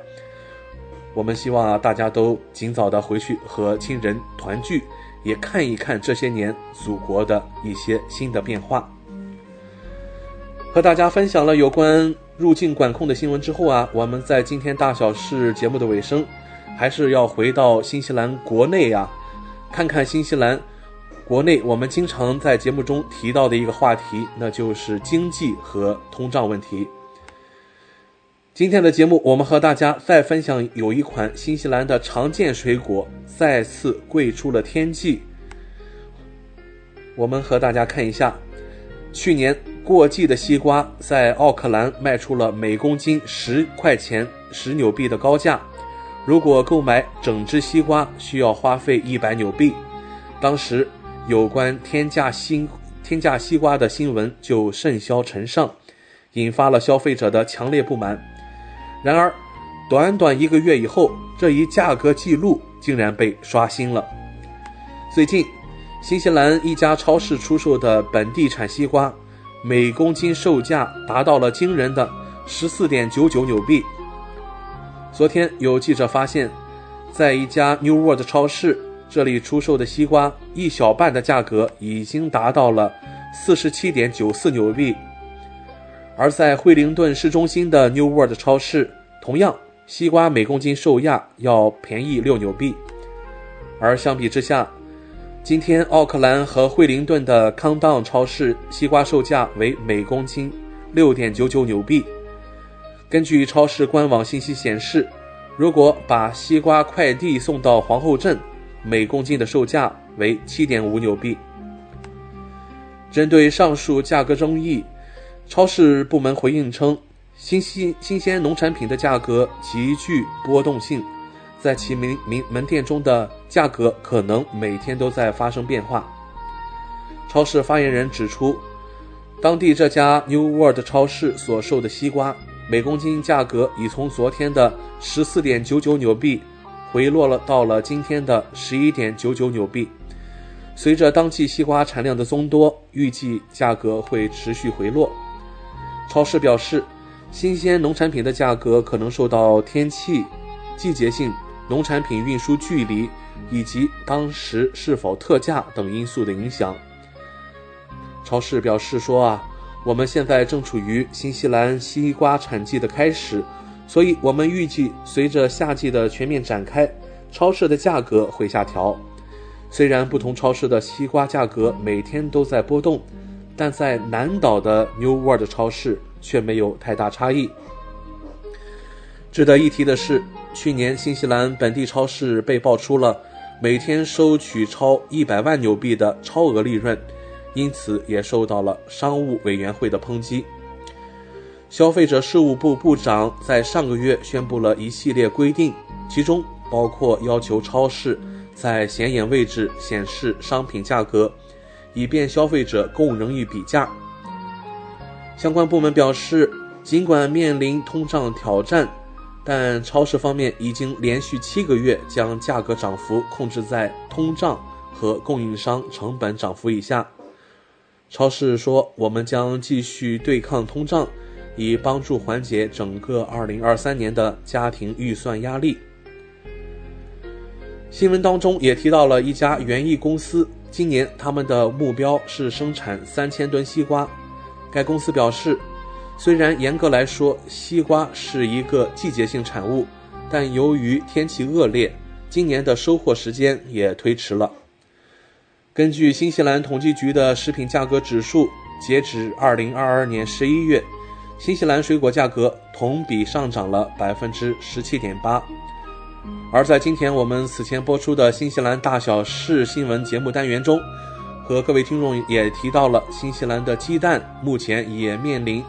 我们希望啊，大家都尽早的回去和亲人团聚，也看一看这些年祖国的一些新的变化。和大家分享了有关入境管控的新闻之后啊，我们在今天大小事节目的尾声，还是要回到新西兰国内呀，看看新西兰。国内我们经常在节目中提到的一个话题，那就是经济和通胀问题。今天的节目，我们和大家再分享有一款新西兰的常见水果再次贵出了天际。我们和大家看一下，去年过季的西瓜在奥克兰卖出了每公斤十块钱十纽币的高价，如果购买整只西瓜需要花费一百纽币，当时。有关天价新天价西瓜的新闻就甚嚣尘上，引发了消费者的强烈不满。然而，短短一个月以后，这一价格记录竟然被刷新了。最近，新西兰一家超市出售的本地产西瓜，每公斤售价达到了惊人的十四点九九纽币。昨天有记者发现，在一家 New World 超市。这里出售的西瓜一小半的价格已经达到了四十七点九四纽币，而在惠灵顿市中心的 New World 超市，同样西瓜每公斤售价要便宜六纽币。而相比之下，今天奥克兰和惠灵顿的康当超市西瓜售价为每公斤六点九九纽币。根据超市官网信息显示，如果把西瓜快递送到皇后镇，每公斤的售价为七点五纽币。针对上述价格争议，超市部门回应称，新新新鲜农产品的价格极具波动性，在其门门门店中的价格可能每天都在发生变化。超市发言人指出，当地这家 New World 超市所售的西瓜，每公斤价格已从昨天的十四点九九纽币。回落了，到了今天的十一点九九纽币。随着当季西瓜产量的增多，预计价格会持续回落。超市表示，新鲜农产品的价格可能受到天气、季节性、农产品运输距离以及当时是否特价等因素的影响。超市表示说啊，我们现在正处于新西兰西瓜产季的开始。所以，我们预计随着夏季的全面展开，超市的价格会下调。虽然不同超市的西瓜价格每天都在波动，但在南岛的 New World 超市却没有太大差异。值得一提的是，去年新西兰本地超市被爆出了每天收取超一百万纽币的超额利润，因此也受到了商务委员会的抨击。消费者事务部部长在上个月宣布了一系列规定，其中包括要求超市在显眼位置显示商品价格，以便消费者更容易比价。相关部门表示，尽管面临通胀挑战，但超市方面已经连续七个月将价格涨幅控制在通胀和供应商成本涨幅以下。超市说：“我们将继续对抗通胀，以帮助缓解整个2023年的家庭预算压力。”新闻当中也提到了一家园艺公司，今年他们的目标是生产三千吨西瓜。该公司表示，虽然严格来说西瓜是一个季节性产物，但由于天气恶劣，今年的收获时间也推迟了。根据新西兰统计局的食品价格指数，截止二零二二年十一月，新西兰水果价格同比上涨了百分之十七点八。而在今天我们此前播出的新西兰大小事新闻节目单元中。和各位听众也提到了，新西兰的鸡蛋目前也面临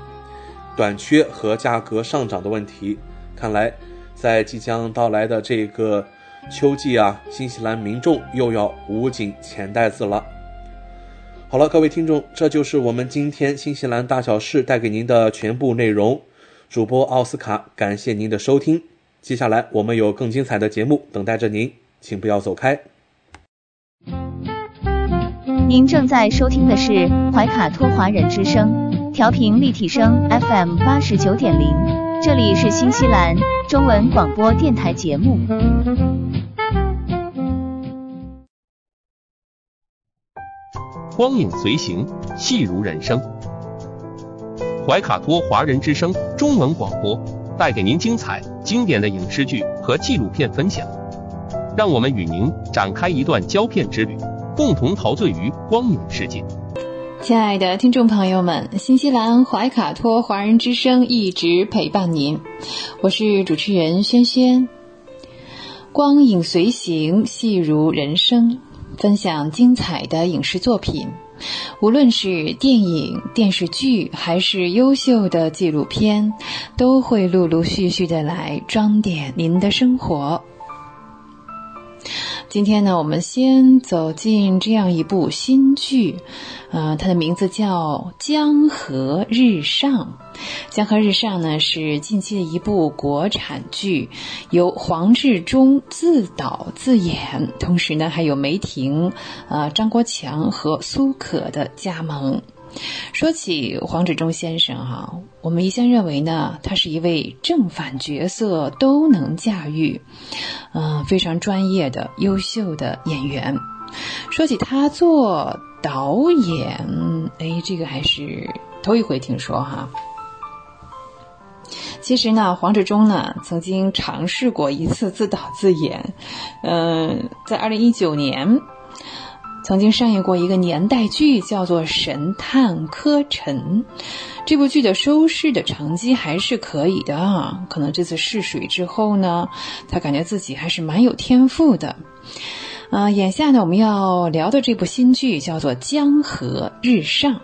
短缺和价格上涨的问题。看来，在即将到来的这个秋季啊，新西兰民众又要捂紧钱袋子了。好了，各位听众，这就是我们今天新西兰大小事带给您的全部内容。主播奥斯卡，感谢您的收听。接下来我们有更精彩的节目等待着您，请不要走开。您正在收听的是怀卡托华人之声，调频立体声 FM 八十九点零，这里是新西兰中文广播电台节目。光影随行，戏如人生。怀卡托华人之声中文广播带给您精彩经典的影视剧和纪录片分享，让我们与您展开一段胶片之旅。共同陶醉于光影世界。亲爱的听众朋友们，新西兰怀卡托华人之声一直陪伴您，我是主持人轩轩。光影随行，戏如人生，分享精彩的影视作品，无论是电影、电视剧，还是优秀的纪录片，都会陆陆续续的来装点您的生活。今天呢，我们先走进这样一部新剧，呃，它的名字叫《江河日上》。《江河日上》呢是近期的一部国产剧，由黄志忠自导自演，同时呢还有梅婷、呃张国强和苏可的加盟。说起黄志忠先生哈，我们一向认为呢，他是一位正反角色都能驾驭，嗯，非常专业的优秀的演员。说起他做导演，哎，这个还是头一回听说哈。其实呢，黄志忠呢曾经尝试过一次自导自演，嗯，在二零一九年。曾经上映过一个年代剧，叫做《神探柯晨》。这部剧的收视的成绩还是可以的啊。可能这次试水之后呢，他感觉自己还是蛮有天赋的。啊，眼下呢，我们要聊的这部新剧叫做《江河日上》。《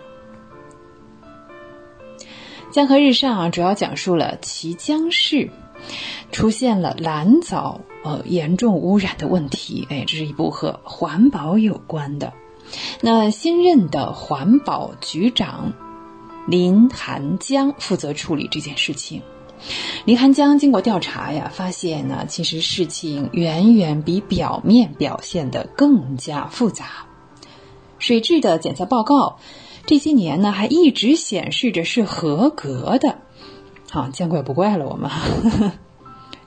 江河日上》啊，主要讲述了綦江市出现了蓝藻。呃，严重污染的问题，哎，这是一部和环保有关的。那新任的环保局长林寒江负责处理这件事情。林寒江经过调查呀，发现呢，其实事情远远比表面表现的更加复杂。水质的检测报告这些年呢，还一直显示着是合格的。好，见怪不怪了，我们。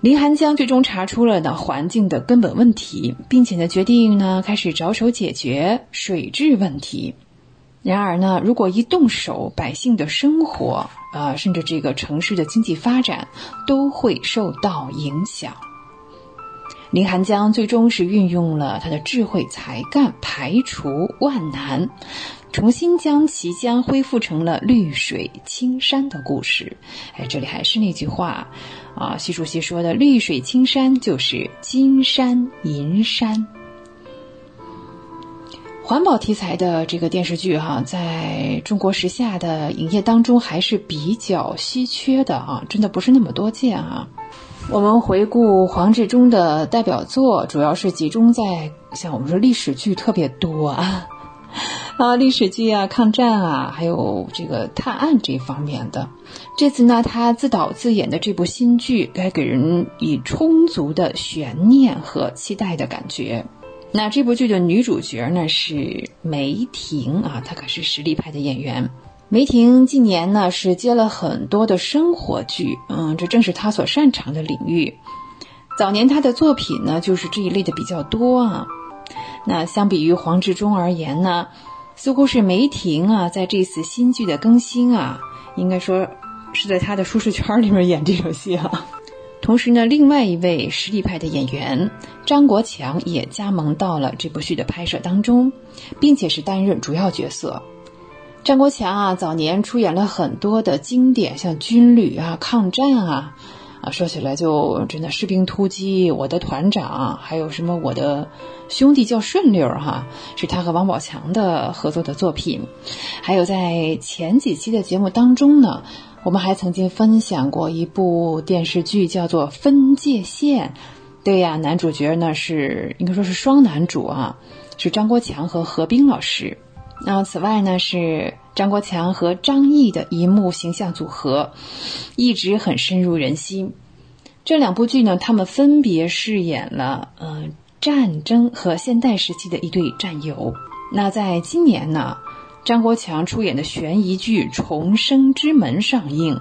林寒江最终查出了呢环境的根本问题，并且呢决定呢开始着手解决水质问题。然而呢，如果一动手，百姓的生活啊，甚至这个城市的经济发展都会受到影响。林寒江最终是运用了他的智慧才干，排除万难。重新将綦江恢复成了绿水青山的故事。哎，这里还是那句话，啊，习主席说的“绿水青山就是金山银山”。环保题材的这个电视剧哈，在中国时下的影业当中还是比较稀缺的啊，真的不是那么多见啊。我们回顾黄志忠的代表作，主要是集中在像我们说历史剧特别多啊，啊历史剧啊、抗战啊，还有这个探案这方面的。这次呢，他自导自演的这部新剧，该给人以充足的悬念和期待的感觉。那这部剧的女主角呢是梅婷啊，她可是实力派的演员。梅婷近年呢是接了很多的生活剧，嗯，这正是她所擅长的领域。早年她的作品呢就是这一类的比较多啊。那相比于黄志忠而言呢，似乎是梅婷啊在这次新剧的更新啊，应该说是在他的舒适圈里面演这种戏啊。同时呢，另外一位实力派的演员张国强也加盟到了这部剧的拍摄当中，并且是担任主要角色。张国强啊，早年出演了很多的经典，像军旅啊、抗战啊，啊，说起来就真的《士兵突击》、我的团长，还有什么我的兄弟叫顺溜哈，是他和王宝强的合作的作品。还有在前几期的节目当中呢，我们还曾经分享过一部电视剧，叫做《分界线》。对呀，男主角呢是应该说是双男主啊，是张国强和何冰老师。那此外呢，是张国强和张译的一幕形象组合，一直很深入人心。这两部剧呢，他们分别饰演了呃战争和现代时期的一对战友。那在今年呢，张国强出演的悬疑剧《重生之门》上映，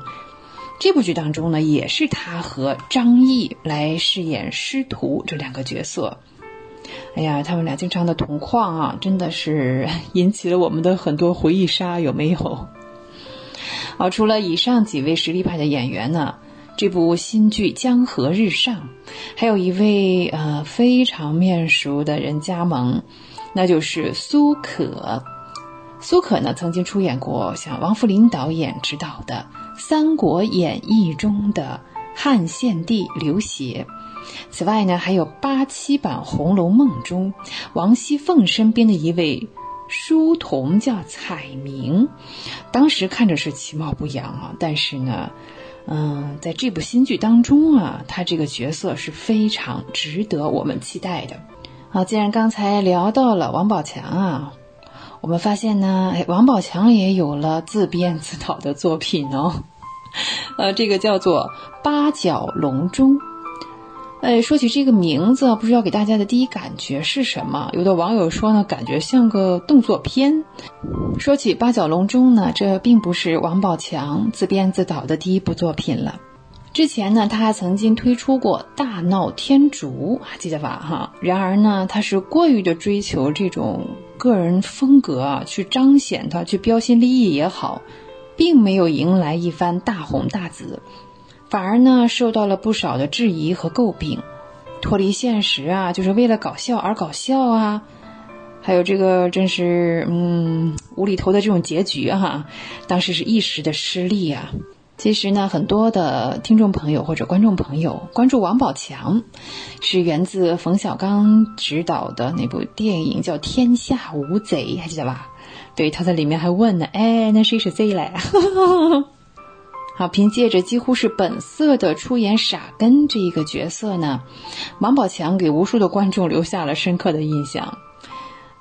这部剧当中呢，也是他和张译来饰演师徒这两个角色。哎呀，他们俩经常的同框啊，真的是 引起了我们的很多回忆杀，有没有？啊，除了以上几位实力派的演员呢，这部新剧《江河日上》还有一位呃非常面熟的人加盟，那就是苏可。苏可呢，曾经出演过像王扶林导演执导的《三国演义》中的汉献帝刘协。此外呢，还有八七版《红楼梦》中王熙凤身边的一位书童叫彩明，当时看着是其貌不扬啊，但是呢，嗯，在这部新剧当中啊，他这个角色是非常值得我们期待的。好，既然刚才聊到了王宝强啊，我们发现呢，哎，王宝强也有了自编自导的作品哦，呃，这个叫做《八角笼中》。哎，说起这个名字，不知道给大家的第一感觉是什么？有的网友说呢，感觉像个动作片。说起《八角笼中》呢，这并不是王宝强自编自导的第一部作品了。之前呢，他还曾经推出过《大闹天竺》，还记得吧？哈。然而呢，他是过于的追求这种个人风格啊，去彰显他，去标新立异也好，并没有迎来一番大红大紫。反而呢，受到了不少的质疑和诟病，脱离现实啊，就是为了搞笑而搞笑啊，还有这个真是嗯无厘头的这种结局哈，当时是一时的失利啊。其实呢，很多的听众朋友或者观众朋友关注王宝强，是源自冯小刚执导的那部电影叫《天下无贼》，还记得吧？对，他在里面还问呢，哎，那谁是贼来？好，凭借着几乎是本色的出演傻根这一个角色呢，王宝强给无数的观众留下了深刻的印象。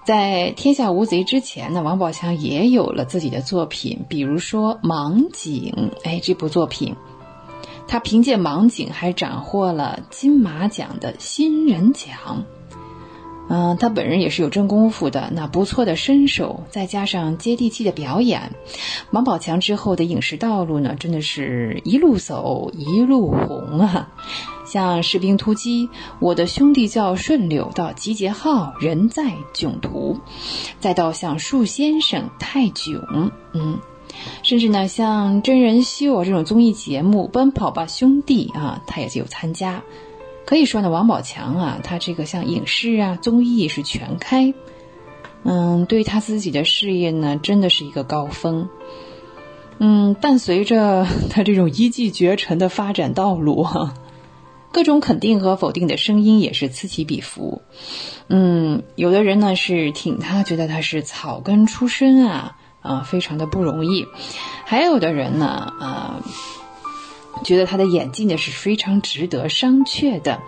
在《天下无贼》之前呢，王宝强也有了自己的作品，比如说《盲井》。哎，这部作品，他凭借《盲井》还斩获了金马奖的新人奖。嗯，他本人也是有真功夫的，那不错的身手，再加上接地气的表演，王宝强之后的影视道路呢，真的是一路走一路红啊！像《士兵突击》《我的兄弟叫顺溜》到《集结号》《人在囧途》，再到像《树先生》《泰囧》，嗯，甚至呢像真人秀这种综艺节目《奔跑吧兄弟》啊，他也是有参加。可以说呢，王宝强啊，他这个像影视啊、综艺是全开，嗯，对他自己的事业呢，真的是一个高峰。嗯，伴随着他这种一骑绝尘的发展道路哈，各种肯定和否定的声音也是此起彼伏。嗯，有的人呢是挺他，觉得他是草根出身啊，啊，非常的不容易；还有的人呢，啊。觉得他的演技呢是非常值得商榷的，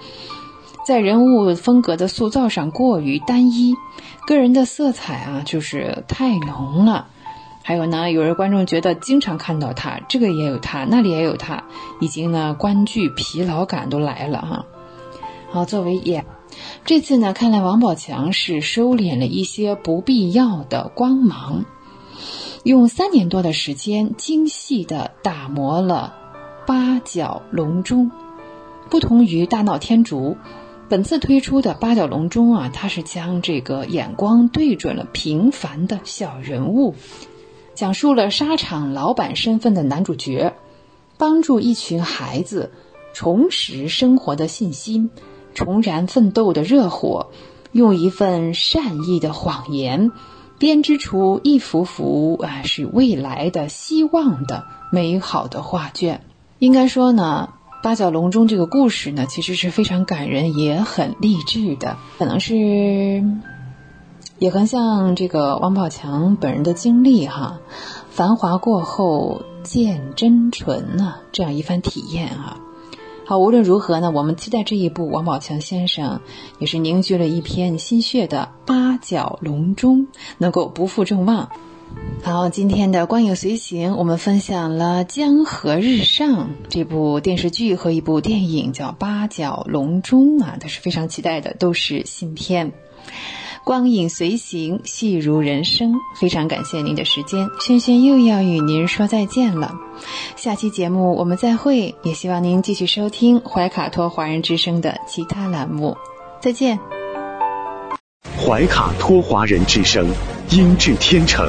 在人物风格的塑造上过于单一，个人的色彩啊就是太浓了。还有呢，有人观众觉得经常看到他，这个也有他，那里也有他，已经呢观剧疲劳感都来了哈。好，作为演，这次呢看来王宝强是收敛了一些不必要的光芒，用三年多的时间精细的打磨了八角笼中，不同于大闹天竺。本次推出的八角笼中啊，他是将这个眼光对准了平凡的小人物。讲述了沙场老板身份的男主角，帮助一群孩子重拾生活的信心，重燃奋斗的热火，用一份善意的谎言，编织出一幅幅啊是未来的希望的美好的画卷。应该说呢，八角笼中这个故事呢，其实是非常感人，也很励志的，可能是。也很像这个王宝强本人的经历哈，繁华过后见真纯呐，这样一番体验啊。好，无论如何呢，我们期待这一部王宝强先生也是凝聚了一片心血的八角笼中能够不负众望。好，今天的光影随行，我们分享了《江河日上》这部电视剧和一部电影，叫《八角笼中》啊，都是非常期待的，都是新片。光影随行，戏如人生。非常感谢您的时间，轩轩又要与您说再见了。下期节目我们再会，也希望您继续收听怀卡托华人之声的其他栏目。再见。怀卡托华人之声，音质天成，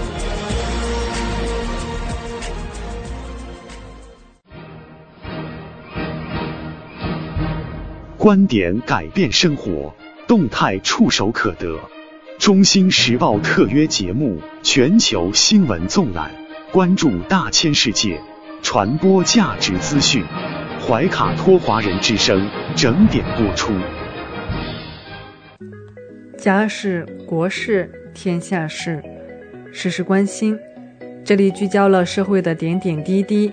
观点改变生活，动态触手可得。中新时报特约节目《全球新闻纵览》，关注大千世界，传播价值资讯。怀卡托华人之声整点播出。家事、国事、天下事，事事关心。这里聚焦了社会的点点滴滴，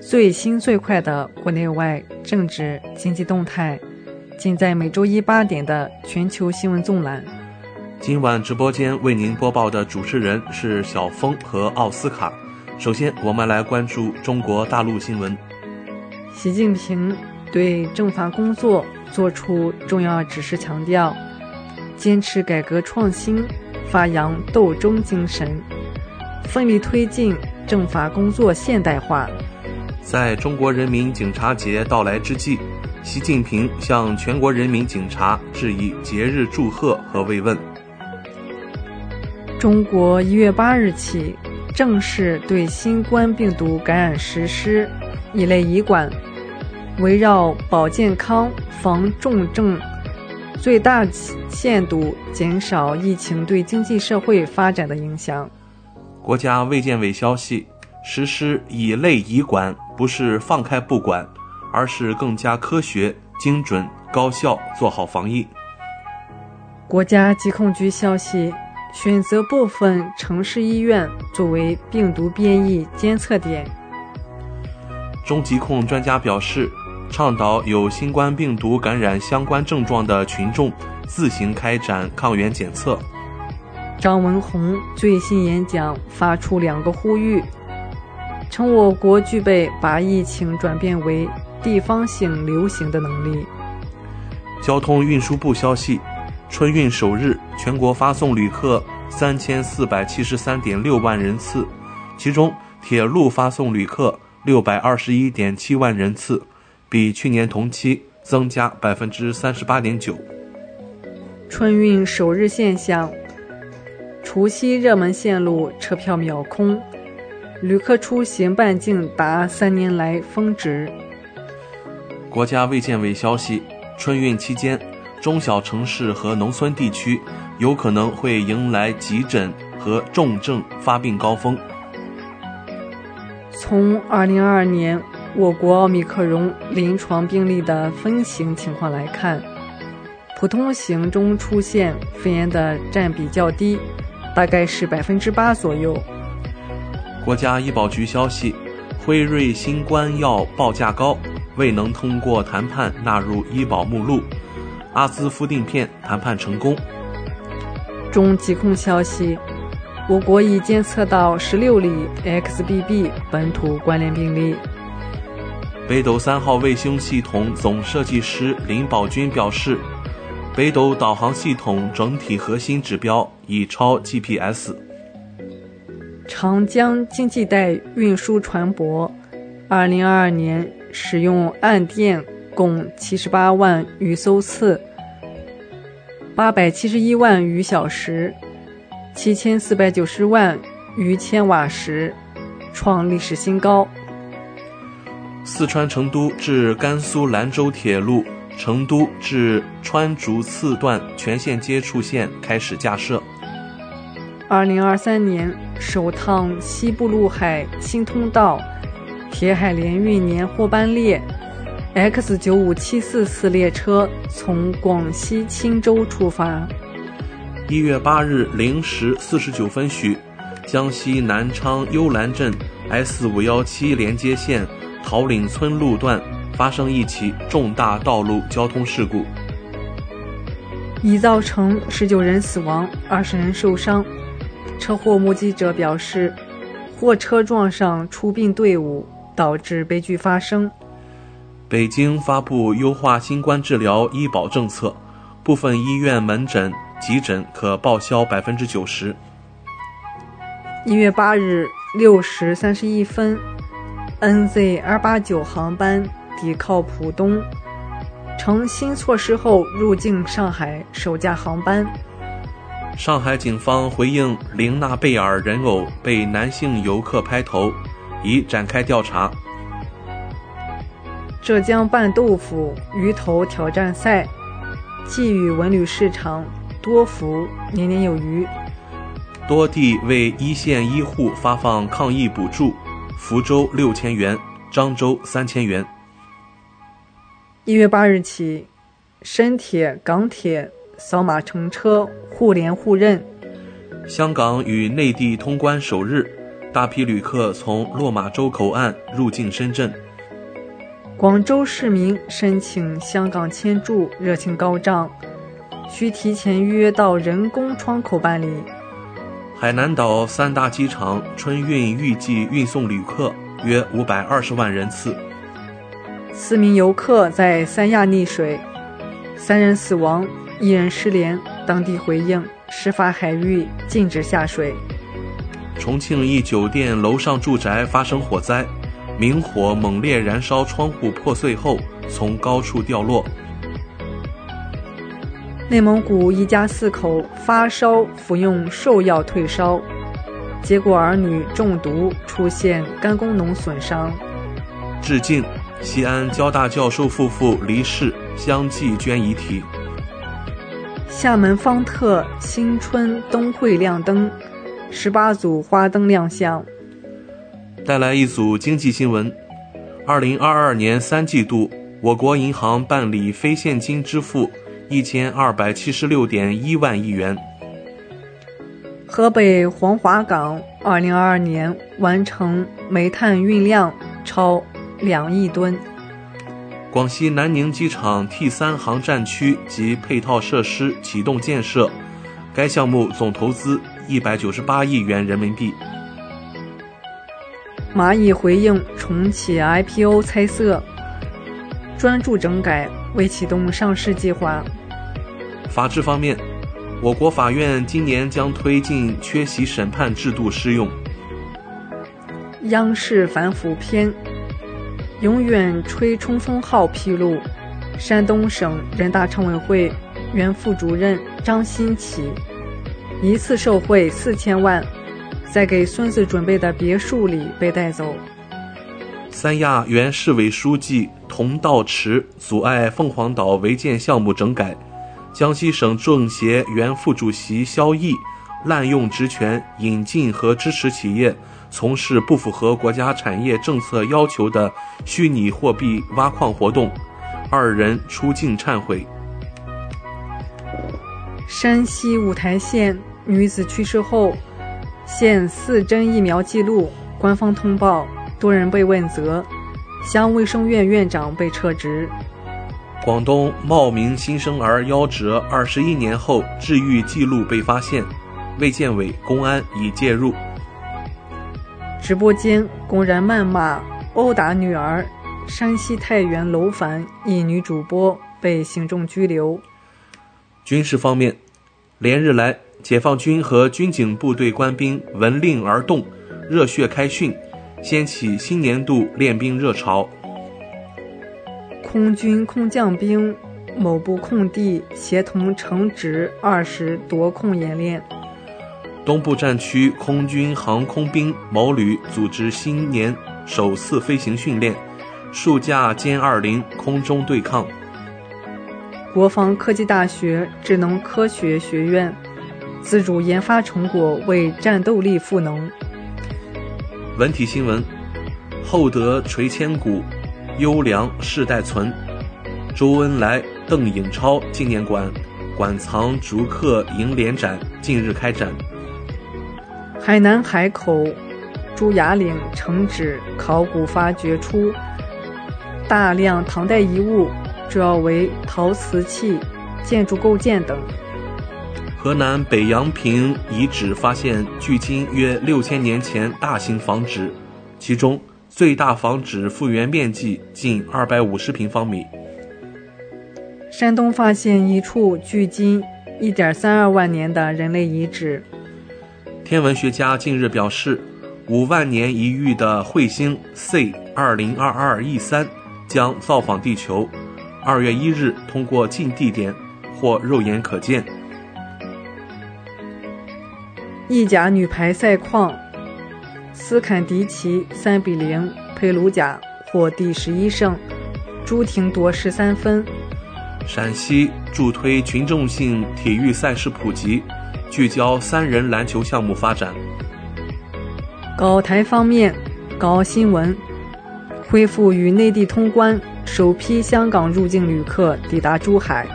最新最快的国内外政治经济动态，尽在每周一八点的《全球新闻纵览》。今晚直播间为您播报的主持人是小峰和奥斯卡。首先，我们来关注中国大陆新闻。习近平对政法工作作出重要指示，强调坚持改革创新，发扬斗争精神，奋力推进政法工作现代化。在中国人民警察节到来之际，习近平向全国人民警察致以节日祝贺和慰问。中国一月八日起正式对新冠病毒感染实施乙类乙管，围绕保健康、防重症，最大限度减少疫情对经济社会发展的影响。国家卫健委消息，实施乙类乙管不是放开不管，而是更加科学、精准、高效做好防疫。国家疾控局消息。选择部分城市医院作为病毒变异监测点。中疾控专家表示，倡导有新冠病毒感染相关症状的群众自行开展抗原检测。张文宏最新演讲发出两个呼吁，称我国具备把疫情转变为地方性流行的能力。交通运输部消息。春运首日，全国发送旅客三千四百七十三点六万人次，其中铁路发送旅客六百二十一点七万人次，比去年同期增加百分之三十八点九。春运首日现象：除夕热门线路车票秒空，旅客出行半径达三年来峰值。国家卫健委消息。春运期间，中小城市和农村地区有可能会迎来急诊和重症发病高峰。从2022年我国奥密克戎临床病例的分型情况来看，普通型中出现肺炎的占比较低，大概是百分之八左右。国家医保局消息，辉瑞新冠药报价高，未能通过谈判纳入医保目录。阿兹夫定片谈判成功。中疾控消息，我国已监测到十六例 XBB 本土关联病例。北斗三号卫星系统总设计师林宝军表示，北斗导航系统整体核心指标已超 GPS。长江经济带运输船舶，二零二二年使用岸电共七十八万余艘次，八百七十一万余小时，七千四百九十万余千瓦时，创历史新高。四川成都至甘肃兰州铁路成都至川竹次段全线接触线开始架设。二零二三年首趟西部陆海新通道铁海联运年货班列 X 九五七四次列车从广西钦州出发。一月八日零时四十九分许，江西南昌幽兰镇 S 五幺七连接线。桃岭村路段发生一起重大道路交通事故，已造成十九人死亡、二十人受伤。车祸目击者表示，货车撞上出殡队伍，导致悲剧发生。北京发布优化新冠治疗医保政策，部分医院门诊、急诊可报销百分之九十。一月八日六时三十一分。NZ 二八九航班抵靠浦东，成新措施后入境上海首架航班。上海警方回应玲娜贝尔人偶被男性游客拍头，已展开调查。浙江拌豆腐鱼头挑战赛，寄予文旅市场多福年年有余。多地为一线医护发放抗疫补助。福州六千元，漳州三千元。一月八日起，深铁、港铁扫码乘车，互联互认。香港与内地通关首日，大批旅客从落马洲口岸入境深圳。广州市民申请香港签注热情高涨，需提前预约到人工窗口办理。海南岛三大机场春运预计运送旅客约五百二十万人次。四名游客在三亚溺水，三人死亡，一人失联。当地回应，事发海域禁止下水。重庆一酒店楼上住宅发生火灾，明火猛烈燃烧窗户破碎后从高处掉落。内蒙古一家四口发烧服用兽药退烧，结果儿女中毒出现肝功能损伤。致敬，西安交大教授夫妇离世，相继捐遗体。厦门方特新春灯会亮灯，十八组花灯亮相。带来一组经济新闻：二零二二年三季度，我国银行办理非现金支付。一千二百七十六点一万亿元。河北黄骅港二零二二年完成煤炭运量超两亿吨。广西南宁机场 T 三航站区及配套设施启动建设，该项目总投资一百九十八亿元人民币。蚂蚁回应重启 IPO 猜测，专注整改。未启动上市计划。法治方面，我国法院今年将推进缺席审判制度适用。央视反腐篇：永远吹冲锋号披露，山东省人大常委会原副主任张新奇一次受贿四千万，在给孙子准备的别墅里被带走。三亚原市委书记童道池阻碍凤凰岛违建项目整改，江西省政协原副主席肖毅滥用职权，引进和支持企业从事不符合国家产业政策要求的虚拟货币挖矿活动，二人出境忏悔。山西五台县女子去世后，现四针疫苗记录，官方通报。多人被问责，乡卫生院院长被撤职。广东茂名新生儿夭折二十一年后，治愈记录被发现，卫健委、公安已介入。直播间公然谩骂、殴打女儿，山西太原楼烦一女主播被行政拘留。军事方面，连日来，解放军和军警部队官兵闻令而动，热血开训。掀起新年度练兵热潮。空军空降兵某部空地协同城直二十夺空演练。东部战区空军航空兵某旅组织新年首次飞行训练，数架歼二零空中对抗。国防科技大学智能科学学院自主研发成果为战斗力赋能。文体新闻：厚德垂千古，优良世代存。周恩来、邓颖超纪念馆馆藏竹刻楹联展近日开展。海南海口朱崖岭城址考古发掘出大量唐代遗物，主要为陶瓷器、建筑构件等。河南北阳平遗址发现距今约六千年前大型房址，其中最大房址复原面积近二百五十平方米。山东发现一处距今一点三二万年的人类遗址。天文学家近日表示，五万年一遇的彗星 C 二零二二 E 三将造访地球，二月一日通过近地点或肉眼可见。意甲女排赛况，斯坎迪奇三比零佩鲁贾获第十一胜，朱婷夺十三分。陕西助推群众性体育赛事普及，聚焦三人篮球项目发展。港台方面，港澳新闻恢复与内地通关，首批香港入境旅客抵达珠海。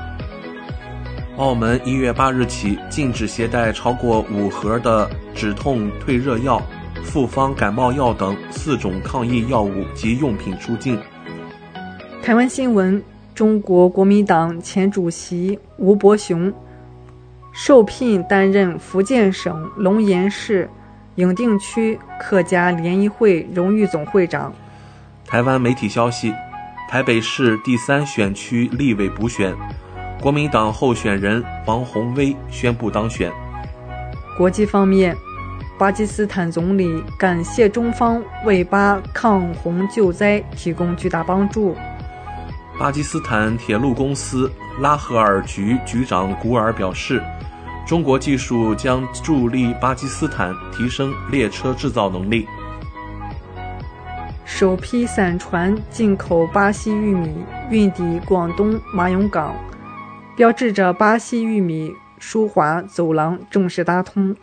澳门一月八日起禁止携带超过五盒的止痛退热药、复方感冒药等四种抗疫药物及用品出境。台湾新闻：中国国民党前主席吴伯雄受聘担任福建省龙岩市永定区客家联谊会荣誉总会长。台湾媒体消息：台北市第三选区立委补选。国民党候选人王宏威宣布当选。国际方面，巴基斯坦总理感谢中方为巴抗洪救灾提供巨大帮助。巴基斯坦铁路公司拉合尔局局长古尔表示，中国技术将助力巴基斯坦提升列车制造能力。首批散船进口巴西玉米运抵广东马永港。标志着巴西玉米输华走廊正式搭通。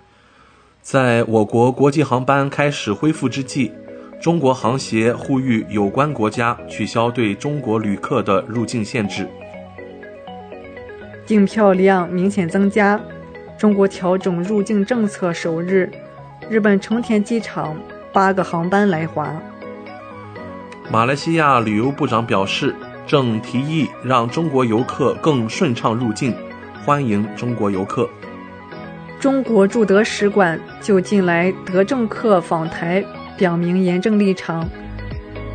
在我国国际航班开始恢复之际，中国航协呼吁有关国家取消对中国旅客的入境限制。订票量明显增加。中国调整入境政策首日，日本成田机场八个航班来华。马来西亚旅游部长表示。正提议让中国游客更顺畅入境，欢迎中国游客。中国驻德使馆就近来德政客访台表明严正立场：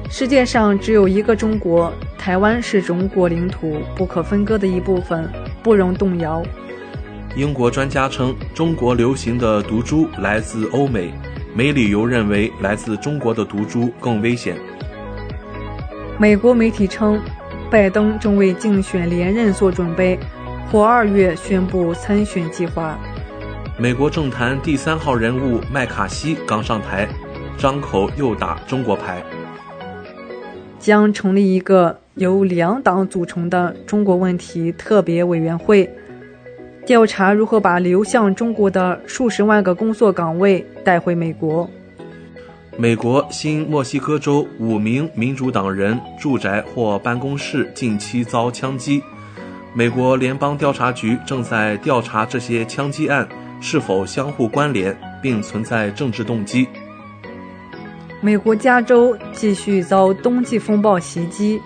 世界上只有一个中国，台湾是中国领土不可分割的一部分，不容动摇。英国专家称，中国流行的毒株来自欧美，没理由认为来自中国的毒株更危险。美国媒体称。拜登正为竞选连任做准备，或二月宣布参选计划。美国政坛第三号人物麦卡锡刚上台，张口又打中国牌。将成立一个由两党组成的中国问题特别委员会，调查如何把流向中国的数十万个工作岗位带回美国。美国新墨西哥州五名民主党人住宅或办公室近期遭枪击，美国联邦调查局正在调查这些枪击案是否相互关联，并存在政治动机。美国加州继续遭冬季风暴袭击，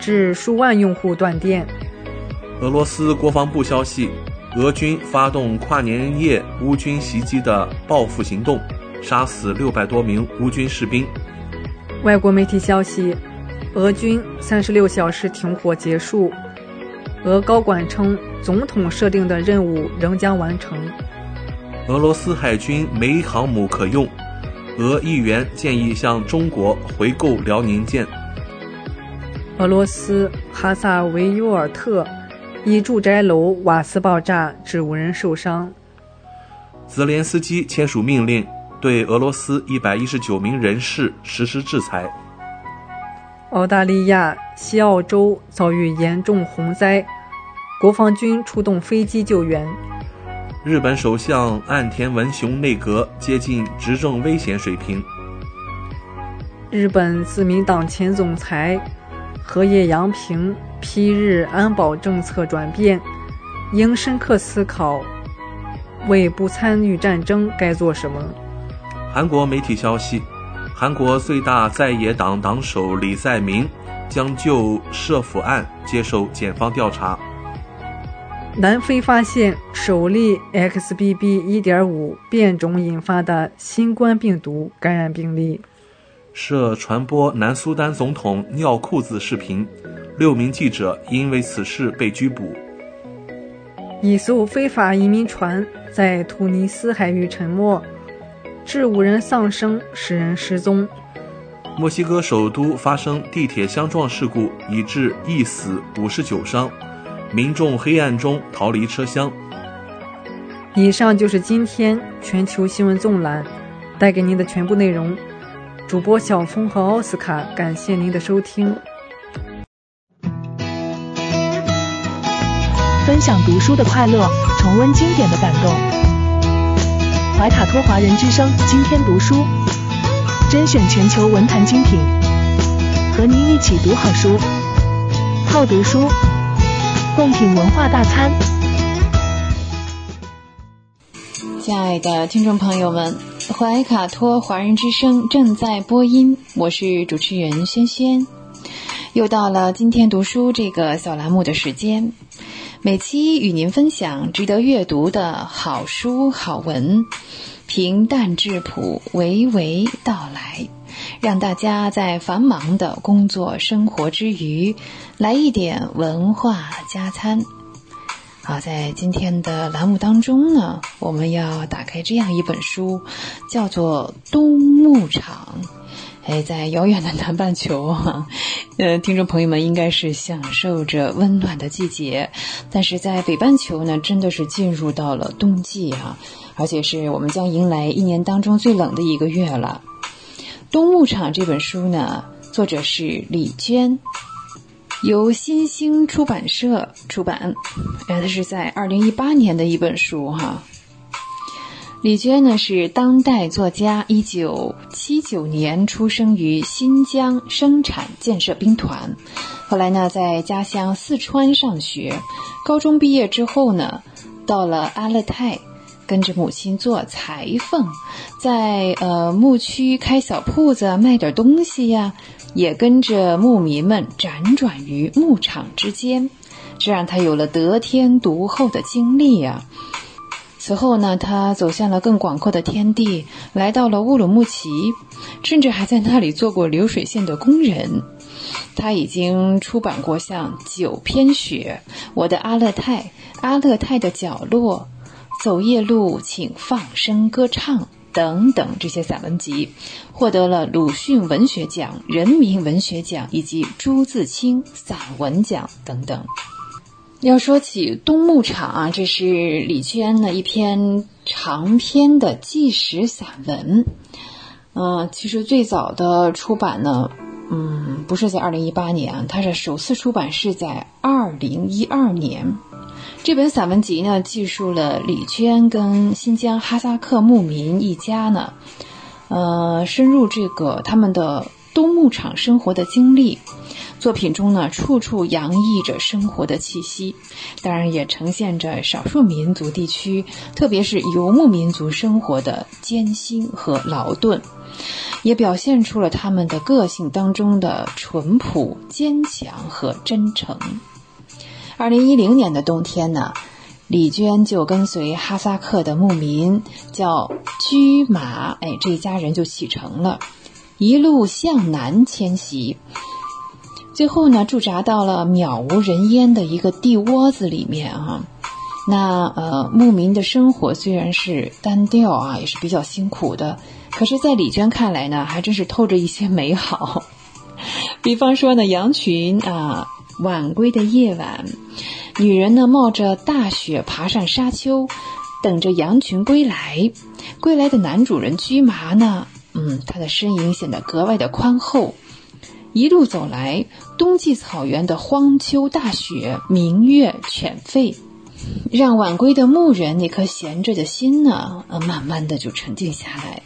致数万用户断电。俄罗斯国防部消息，俄军发动跨年夜乌军袭击的报复行动。杀死六百多名乌军士兵。外国媒体消息，俄军三十六小时停火结束。俄高管称，总统设定的任务仍将完成。俄罗斯海军没航母可用，俄议员建议向中国回购辽宁舰。俄罗斯哈萨维尤尔特一住宅楼瓦斯爆炸，致五人受伤。泽连斯基签署命令。对俄罗斯一百一十九名人士实施制裁。澳大利亚西澳洲遭遇严重洪灾，国防军出动飞机救援。日本首相岸田文雄内阁接近执政危险水平。日本自民党前总裁河野洋平批日安保政策转变，应深刻思考为不参与战争该做什么。韩国媒体消息，韩国最大在野党党首李在明将就涉腐案接受检方调查。南非发现首例 XBB.1.5 变种引发的新冠病毒感染病例。涉传播南苏丹总统尿裤子视频，六名记者因为此事被拘捕。一艘非法移民船在突尼斯海域沉没。致五人丧生，十人失踪。墨西哥首都发生地铁相撞事故，已致一死五十九伤，民众黑暗中逃离车厢。以上就是今天全球新闻纵览带给您的全部内容。主播小峰和奥斯卡，感谢您的收听。分享读书的快乐，重温经典的感动。怀卡托华人之声，今天读书，甄选全球文坛精品，和您一起读好书，好读书，共品文化大餐。亲爱的听众朋友们，怀卡托华人之声正在播音，我是主持人轩轩，又到了今天读书这个小栏目的时间。每期与您分享值得阅读的好书好文，平淡质朴，娓娓道来，让大家在繁忙的工作生活之余，来一点文化加餐。好，在今天的栏目当中呢，我们要打开这样一本书，叫做《冬牧场》。哎，在遥远的南半球，哈，呃，听众朋友们应该是享受着温暖的季节，但是在北半球呢，真的是进入到了冬季啊，而且是我们将迎来一年当中最冷的一个月了。《冬牧场》这本书呢，作者是李娟，由新兴出版社出版，哎，它是在二零一八年的一本书哈。李娟呢是当代作家，一九七九年出生于新疆生产建设兵团，后来呢在家乡四川上学，高中毕业之后呢，到了阿勒泰，跟着母亲做裁缝，在呃牧区开小铺子卖点东西呀，也跟着牧民们辗转于牧场之间，这让他有了得天独厚的经历呀。此后呢，他走向了更广阔的天地，来到了乌鲁木齐，甚至还在那里做过流水线的工人。他已经出版过像《九篇雪》《我的阿勒泰》《阿勒泰的角落》《走夜路，请放声歌唱》等等这些散文集，获得了鲁迅文学奖、人民文学奖以及朱自清散文奖等等。要说起《冬牧场》啊，这是李娟的一篇长篇的纪实散文。嗯，其实最早的出版呢，嗯，不是在二零一八年，它是首次出版是在二零一二年。这本散文集呢，记述了李娟跟新疆哈萨克牧民一家呢，呃，深入这个他们的冬牧场生活的经历。作品中呢，处处洋溢着生活的气息，当然也呈现着少数民族地区，特别是游牧民族生活的艰辛和劳顿，也表现出了他们的个性当中的淳朴、坚强和真诚。二零一零年的冬天呢，李娟就跟随哈萨克的牧民叫居马，哎，这一家人就启程了，一路向南迁徙。最后呢，驻扎到了渺无人烟的一个地窝子里面啊。那呃，牧民的生活虽然是单调啊，也是比较辛苦的，可是，在李娟看来呢，还真是透着一些美好。比方说呢，羊群啊，晚归的夜晚，女人呢冒着大雪爬上沙丘，等着羊群归来。归来的男主人驹麻呢，嗯，他的身影显得格外的宽厚。一路走来，冬季草原的荒丘大雪，明月犬吠，让晚归的牧人那颗闲着的心呢，呃，慢慢的就沉静下来。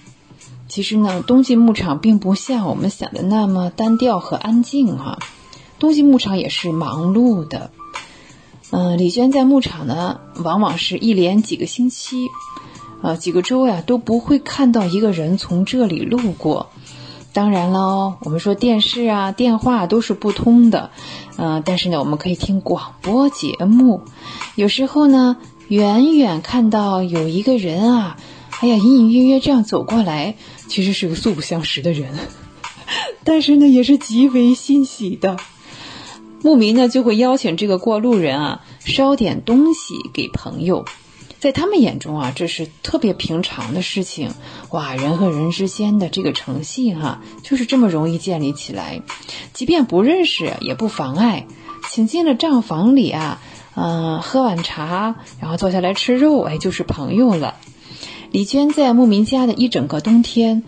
其实呢，冬季牧场并不像我们想的那么单调和安静哈，冬季牧场也是忙碌的。嗯，李娟在牧场呢，往往是一连几个星期，啊，几个周呀，都不会看到一个人从这里路过。当然喽，我们说电视啊、电话都是不通的，嗯，但是呢，我们可以听广播节目。有时候呢，远远看到有一个人啊，哎呀，隐隐约约这样走过来，其实是个素不相识的人，但是呢，也是极为欣喜的。牧民呢，就会邀请这个过路人啊，捎点东西给朋友。在他们眼中啊，这是特别平常的事情，哇，人和人之间的这个诚信哈，就是这么容易建立起来，即便不认识也不妨碍，请进了账房里啊，嗯，喝碗茶，然后坐下来吃肉，哎，就是朋友了。李娟在牧民家的一整个冬天。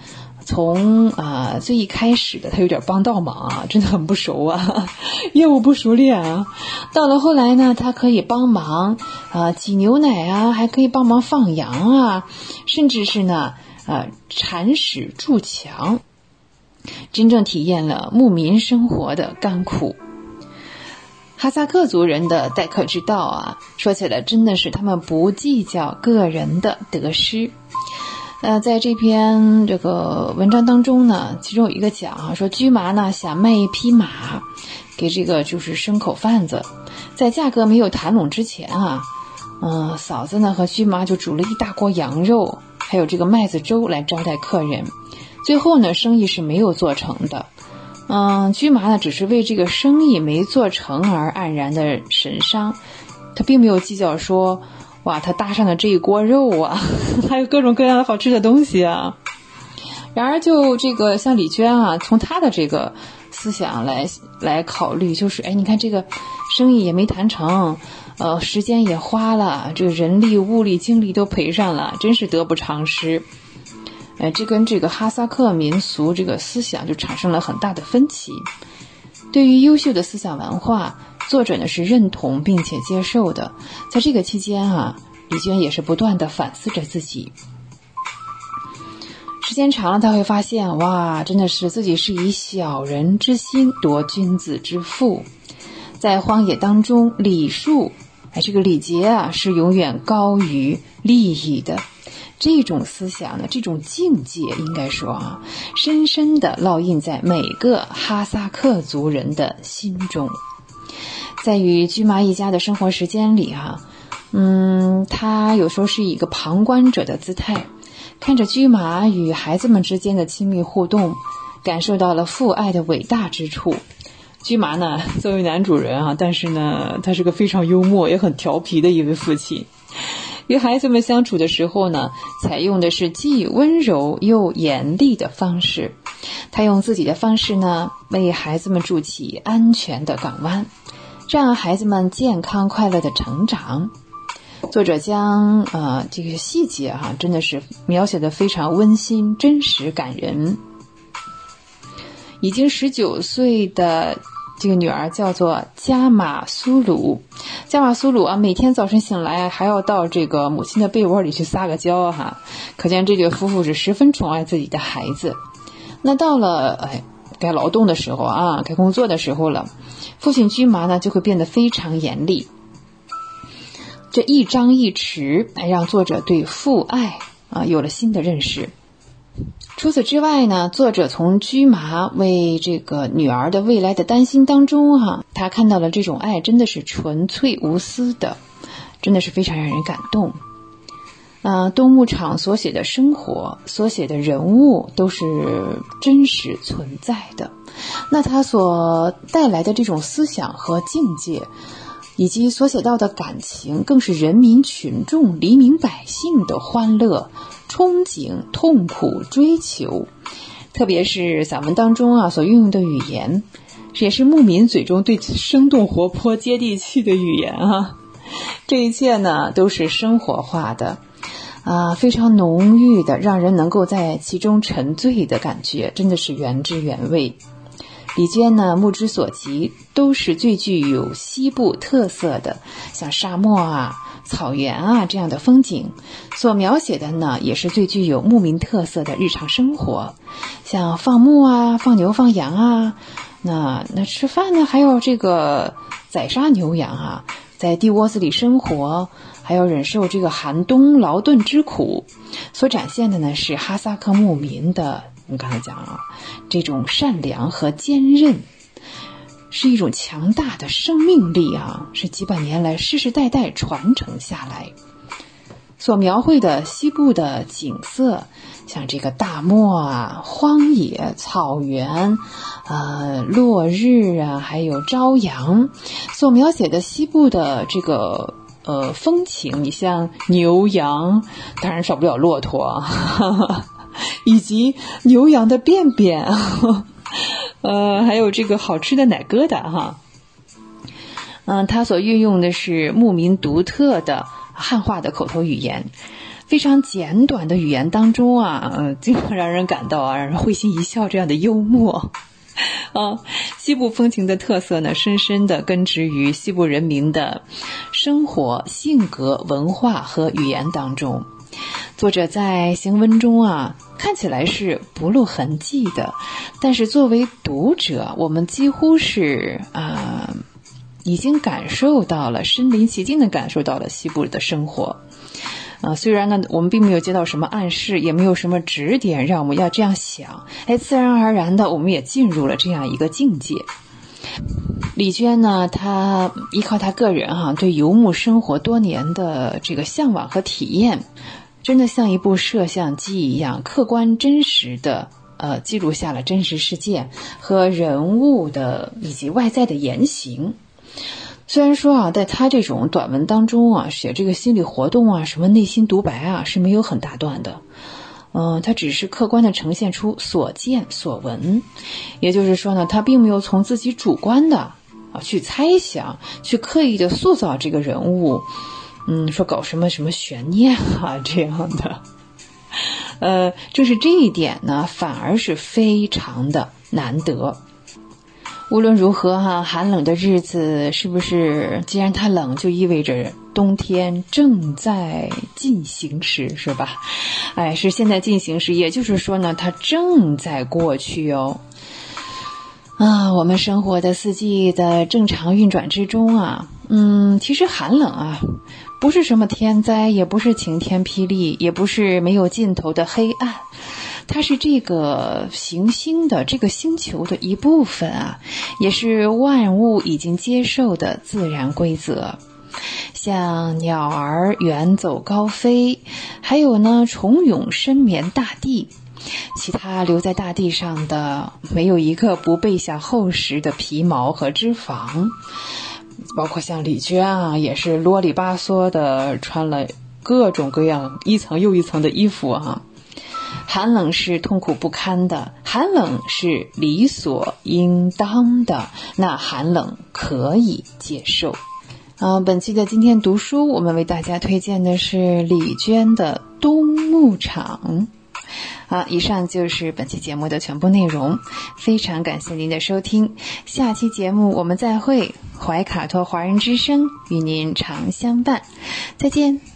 从啊最一开始的他有点帮倒忙啊，真的很不熟啊，业务不熟练啊。到了后来呢，他可以帮忙啊挤牛奶啊，还可以帮忙放羊啊，甚至是呢啊铲屎筑墙，真正体验了牧民生活的甘苦。哈萨克族人的待客之道啊，说起来真的是他们不计较个人的得失。呃，在这篇这个文章当中呢，其中有一个讲啊，说驹麻呢想卖一匹马给这个就是牲口贩子，在价格没有谈拢之前啊，嗯，嫂子呢和驹麻就煮了一大锅羊肉，还有这个麦子粥来招待客人。最后呢，生意是没有做成的。嗯，驹麻呢只是为这个生意没做成而黯然的神伤，他并没有计较说。哇，他搭上的这一锅肉啊，还有各种各样的好吃的东西啊。然而，就这个像李娟啊，从她的这个思想来来考虑，就是哎，你看这个生意也没谈成，呃，时间也花了，这个人力、物力、精力都赔上了，真是得不偿失。哎，这跟这个哈萨克民俗这个思想就产生了很大的分歧。对于优秀的思想文化。作者呢是认同并且接受的，在这个期间啊，李娟也是不断的反思着自己。时间长了，他会发现，哇，真的是自己是以小人之心夺君子之腹，在荒野当中，礼数，哎，这个礼节啊，是永远高于利益的。这种思想呢，这种境界，应该说啊，深深的烙印在每个哈萨克族人的心中。在与驹麻一家的生活时间里，哈，嗯，他有时候是以一个旁观者的姿态，看着驹麻与孩子们之间的亲密互动，感受到了父爱的伟大之处。驹麻呢，作为男主人啊，但是呢，他是个非常幽默也很调皮的一位父亲。与孩子们相处的时候呢，采用的是既温柔又严厉的方式。他用自己的方式呢，为孩子们筑起安全的港湾。让孩子们健康快乐的成长。作者将呃这个细节哈，真的是描写的非常温馨、真实、感人。已经十九岁的这个女儿叫做加马苏鲁。加马苏鲁啊，每天早晨醒来还要到这个母亲的被窝里去撒个娇哈，可见这对夫妇是十分宠爱自己的孩子。那到了哎该劳动的时候啊，该工作的时候了，父亲居麻呢就会变得非常严厉。这一张一弛，哎，让作者对父爱啊有了新的认识。除此之外呢，作者从居麻为这个女儿的未来的担心当中，哈，他看到了这种爱真的是纯粹无私的，真的是非常让人感动。啊，东牧场所写的生活，所写的人物都是真实存在的，那他所带来的这种思想和境界。以及所写到的感情，更是人民群众、黎民百姓的欢乐、憧憬、痛苦、追求。特别是散文当中啊所运用的语言，也是牧民嘴中对生动活泼、接地气的语言啊。这一切呢，都是生活化的，啊，非常浓郁的，让人能够在其中沉醉的感觉，真的是原汁原味。李娟呢，目之所及都是最具有西部特色的，像沙漠啊、草原啊这样的风景。所描写的呢，也是最具有牧民特色的日常生活，像放牧啊、放牛、放羊啊。那那吃饭呢，还有这个宰杀牛羊啊，在地窝子里生活，还要忍受这个寒冬劳顿之苦。所展现的呢，是哈萨克牧民的。我们刚才讲了，这种善良和坚韧，是一种强大的生命力啊，是几百年来世世代代传承下来。所描绘的西部的景色，像这个大漠啊、荒野、草原，呃，落日啊，还有朝阳，所描写的西部的这个呃风情，你像牛羊，当然少不了骆驼。以及牛羊的便便，呃，还有这个好吃的奶疙瘩哈。嗯，他所运用的是牧民独特的汉化的口头语言，非常简短的语言当中啊，嗯，经常让人感到啊，让人会心一笑这样的幽默。啊，西部风情的特色呢，深深的根植于西部人民的生活、性格、文化和语言当中。作者在行文中啊，看起来是不露痕迹的，但是作为读者，我们几乎是啊，已经感受到了身临其境的感受到了西部的生活。啊，虽然呢，我们并没有接到什么暗示，也没有什么指点让我们要这样想，哎，自然而然的，我们也进入了这样一个境界。李娟呢，她依靠她个人哈对游牧生活多年的这个向往和体验。真的像一部摄像机一样，客观真实的呃记录下了真实事件和人物的以及外在的言行。虽然说啊，在他这种短文当中啊，写这个心理活动啊，什么内心独白啊，是没有很大段的。嗯，他只是客观的呈现出所见所闻，也就是说呢，他并没有从自己主观的啊去猜想，去刻意的塑造这个人物。嗯，说搞什么什么悬念啊这样的，呃，就是这一点呢，反而是非常的难得。无论如何哈，寒冷的日子是不是？既然它冷，就意味着冬天正在进行时，是吧？哎，是现在进行时，也就是说呢，它正在过去哦。啊，我们生活的四季的正常运转之中啊，嗯，其实寒冷啊。不是什么天灾，也不是晴天霹雳，也不是没有尽头的黑暗，它是这个行星的这个星球的一部分啊，也是万物已经接受的自然规则。像鸟儿远走高飞，还有呢虫蛹深眠大地，其他留在大地上的没有一个不备下厚实的皮毛和脂肪。包括像李娟啊，也是啰里吧嗦的穿了各种各样一层又一层的衣服啊。寒冷是痛苦不堪的，寒冷是理所应当的，那寒冷可以接受。啊，本期的今天读书，我们为大家推荐的是李娟的《冬牧场》。好，以上就是本期节目的全部内容，非常感谢您的收听，下期节目我们再会，怀卡托华人之声与您常相伴，再见。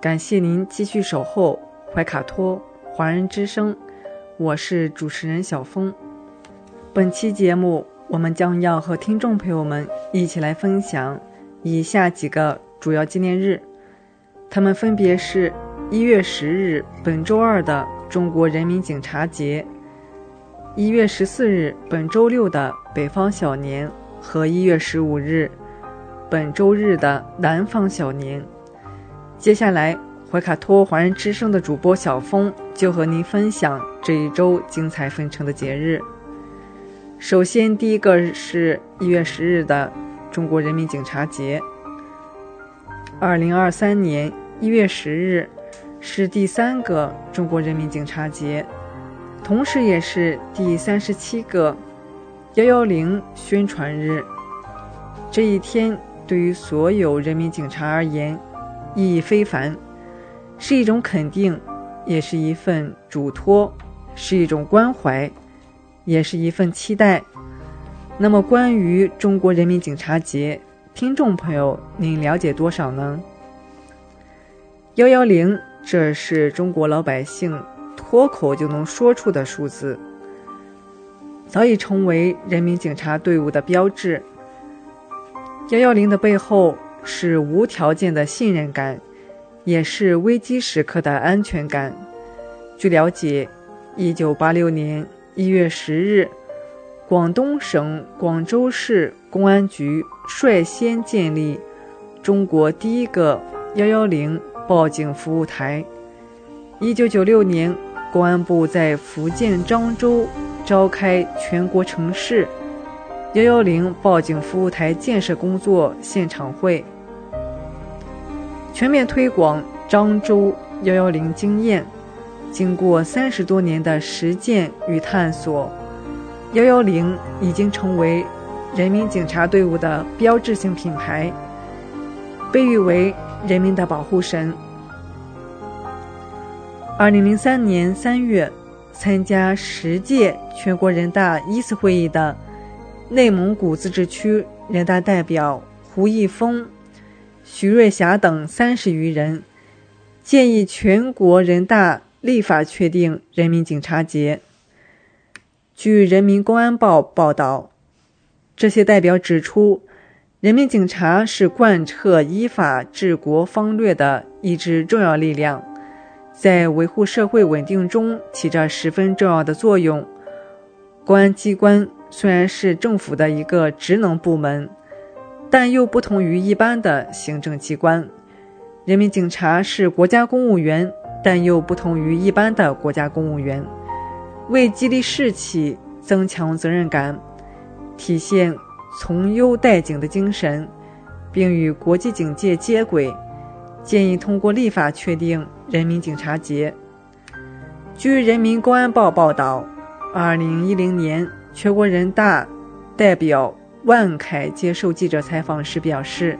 感谢您继续守候怀卡托华人之声，我是主持人小峰。本期节目，我们将要和听众朋友们一起来分享以下几个主要纪念日，他们分别是：一月十日，本周二的中国人民警察节。一月十四日，本周六的北方小年和一月十五日，本周日的南方小年。接下来，怀卡托华人之声的主播小峰就和您分享这一周精彩纷呈的节日。首先，第一个是一月十日的中国人民警察节。二零二三年一月十日是第三个中国人民警察节。同时，也是第三十七个“幺幺零”宣传日。这一天对于所有人民警察而言意义非凡，是一种肯定，也是一份嘱托，是一种关怀，也是一份期待。那么，关于中国人民警察节，听众朋友，您了解多少呢？“幺幺零”，这是中国老百姓。脱口就能说出的数字，早已成为人民警察队伍的标志。幺幺零的背后是无条件的信任感，也是危机时刻的安全感。据了解，一九八六年一月十日，广东省广州市公安局率先建立中国第一个幺幺零报警服务台。一九九六年。公安部在福建漳州召开全国城市幺幺零报警服务台建设工作现场会，全面推广漳州幺幺零经验。经过三十多年的实践与探索，幺幺零已经成为人民警察队伍的标志性品牌，被誉为人民的保护神。二零零三年三月，参加十届全国人大一次会议的内蒙古自治区人大代表胡一峰、徐瑞霞等三十余人，建议全国人大立法确定人民警察节。据《人民公安报》报道，这些代表指出，人民警察是贯彻依法治国方略的一支重要力量。在维护社会稳定中起着十分重要的作用。公安机关虽然是政府的一个职能部门，但又不同于一般的行政机关。人民警察是国家公务员，但又不同于一般的国家公务员。为激励士气、增强责任感，体现从优待警的精神，并与国际警戒接轨，建议通过立法确定。人民警察节。据人民公安报报道，二零一零年，全国人大代表万凯接受记者采访时表示，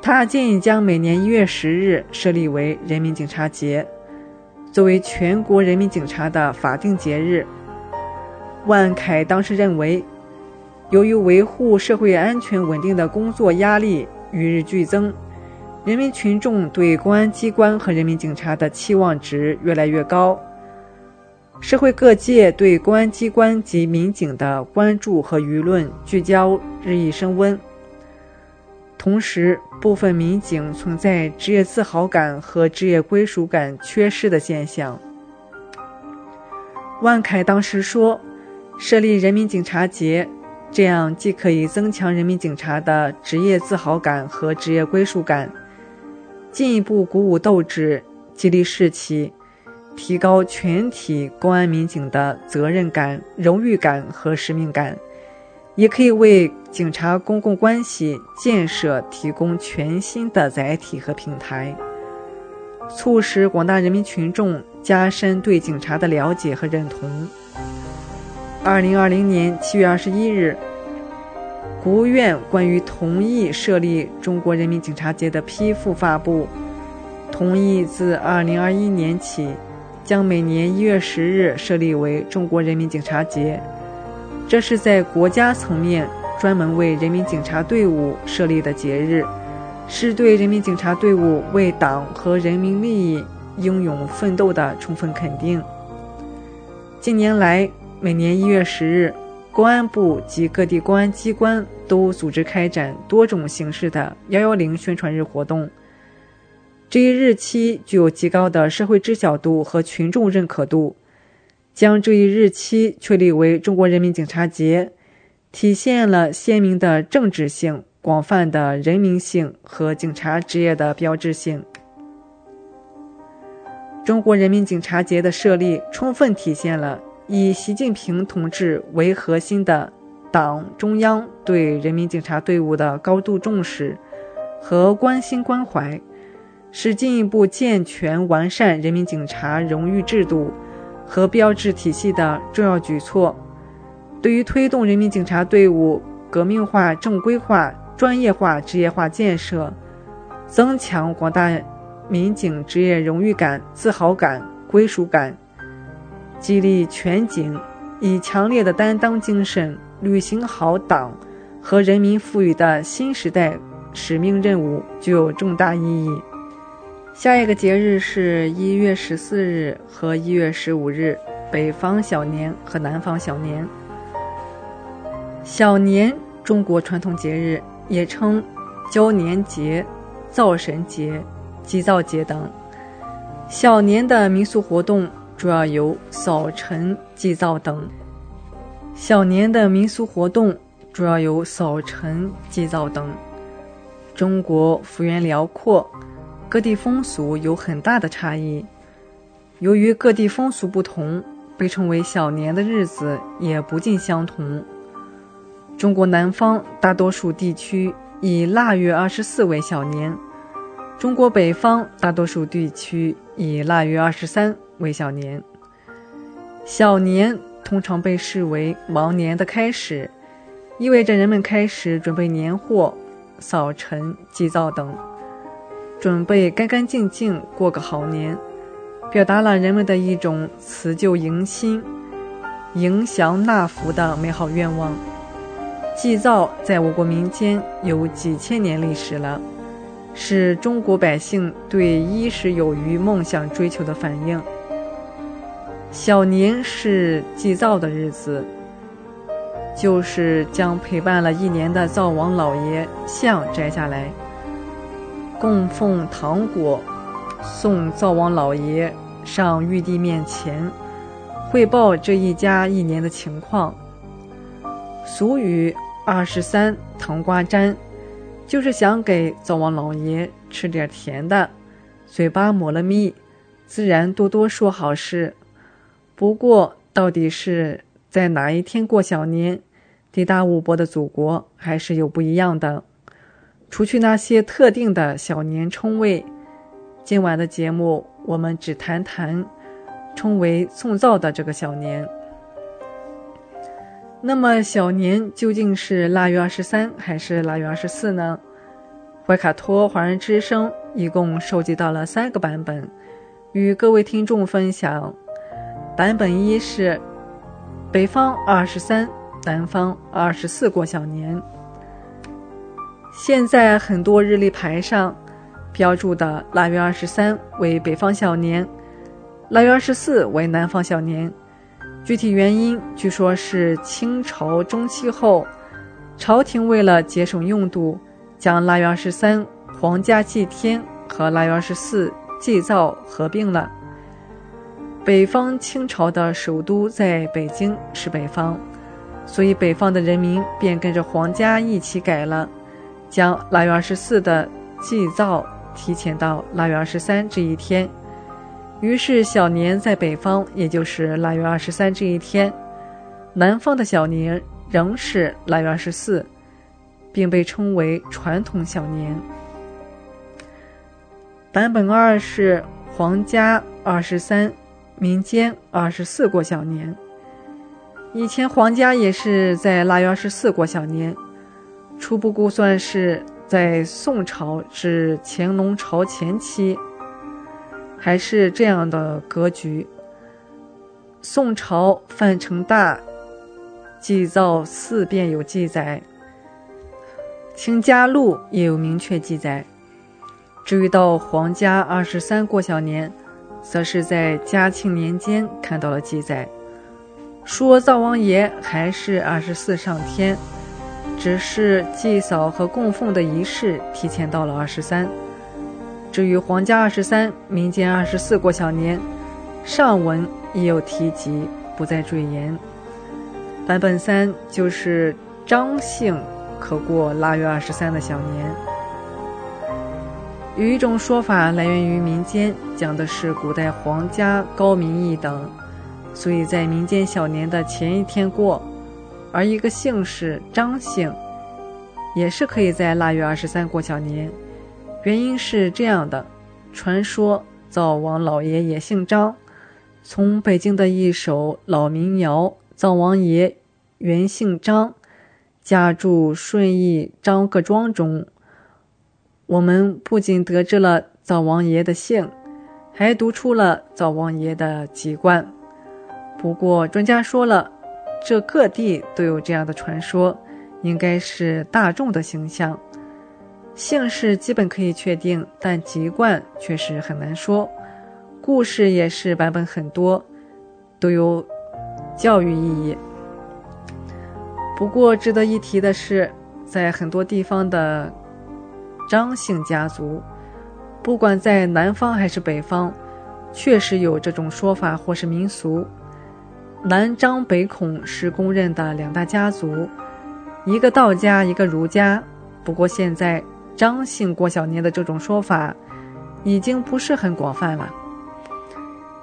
他建议将每年一月十日设立为人民警察节，作为全国人民警察的法定节日。万凯当时认为，由于维护社会安全稳定的工作压力与日俱增。人民群众对公安机关和人民警察的期望值越来越高，社会各界对公安机关及民警的关注和舆论聚焦日益升温。同时，部分民警存在职业自豪感和职业归属感缺失的现象。万凯当时说：“设立人民警察节，这样既可以增强人民警察的职业自豪感和职业归属感。”进一步鼓舞斗志，激励士气，提高全体公安民警的责任感、荣誉感和使命感，也可以为警察公共关系建设提供全新的载体和平台，促使广大人民群众加深对警察的了解和认同。二零二零年七月二十一日，国务院关于同意设立中国人民警察节的批复发布，同意自二零二一年起。将每年一月十日设立为中国人民警察节，这是在国家层面专门为人民警察队伍设立的节日，是对人民警察队伍为党和人民利益英勇奋斗的充分肯定。近年来，每年一月十日，公安部及各地公安机关都组织开展多种形式的“幺幺零”宣传日活动。这一日期具有极高的社会知晓度和群众认可度，将这一日期确立为中国人民警察节，体现了鲜明的政治性、广泛的人民性和警察职业的标志性。中国人民警察节的设立，充分体现了以习近平同志为核心的党中央对人民警察队伍的高度重视和关心关怀。是进一步健全完善人民警察荣誉制度和标志体系的重要举措，对于推动人民警察队伍革命化、正规化、专业化、职业化建设，增强广大民警职业荣誉感、自豪感、归属感，激励全警以强烈的担当精神履行好党和人民赋予的新时代使命任务，具有重大意义。下一个节日是一月十四日和一月十五日，北方小年和南方小年。小年，中国传统节日，也称交年节、灶神节、祭灶节等。小年的民俗活动主要有扫尘、祭灶等。小年的民俗活动主要有扫尘、祭灶等。中国幅员辽阔。各地风俗有很大的差异，由于各地风俗不同，被称为小年的日子也不尽相同。中国南方大多数地区以腊月二十四为小年，中国北方大多数地区以腊月二十三为小年。小年通常被视为忙年的开始，意味着人们开始准备年货、扫尘、祭灶等。准备干干净净过个好年，表达了人们的一种辞旧迎新、迎祥纳福的美好愿望。祭灶在我国民间有几千年历史了，是中国百姓对衣食有余梦想追求的反应。小年是祭灶的日子，就是将陪伴了一年的灶王老爷像摘下来。供奉糖果，送灶王老爷上玉帝面前，汇报这一家一年的情况。俗语“二十三糖瓜粘”，就是想给灶王老爷吃点甜的，嘴巴抹了蜜，自然多多说好事。不过，到底是在哪一天过小年，地大物博的祖国还是有不一样的。除去那些特定的小年称谓，今晚的节目我们只谈谈称为送灶的这个小年。那么小年究竟是腊月二十三还是腊月二十四呢？怀卡托华人之声一共收集到了三个版本，与各位听众分享。版本一是北方二十三，南方二十四过小年。现在很多日历牌上标注的腊月二十三为北方小年，腊月二十四为南方小年。具体原因据说是清朝中期后，朝廷为了节省用度，将腊月二十三皇家祭天和腊月二十四祭灶合并了。北方清朝的首都在北京，是北方，所以北方的人民便跟着皇家一起改了。将腊月二十四的祭灶提前到腊月二十三这一天，于是小年在北方，也就是腊月二十三这一天；南方的小年仍是腊月二十四，并被称为传统小年。版本二是皇家二十三，民间二十四过小年。以前皇家也是在腊月二十四过小年，初步估算是在宋朝至乾隆朝前期。还是这样的格局。宋朝范成大祭灶四便有记载，《清嘉录》也有明确记载。至于到皇家二十三过小年，则是在嘉庆年间看到了记载，说灶王爷还是二十四上天，只是祭扫和供奉的仪式提前到了二十三。至于皇家二十三，民间二十四过小年，上文已有提及，不再赘言。版本三就是张姓可过腊月二十三的小年。有一种说法来源于民间，讲的是古代皇家高民义等，所以在民间小年的前一天过，而一个姓氏张姓，也是可以在腊月二十三过小年。原因是这样的：传说灶王老爷也姓张，从北京的一首老民谣《灶王爷原姓张》，家住顺义张各庄中，我们不仅得知了灶王爷的姓，还读出了灶王爷的籍贯。不过专家说了，这各地都有这样的传说，应该是大众的形象。姓氏基本可以确定，但籍贯却是很难说。故事也是版本很多，都有教育意义。不过值得一提的是，在很多地方的张姓家族，不管在南方还是北方，确实有这种说法或是民俗。南张北孔是公认的两大家族，一个道家，一个儒家。不过现在。张姓过小年的这种说法，已经不是很广泛了。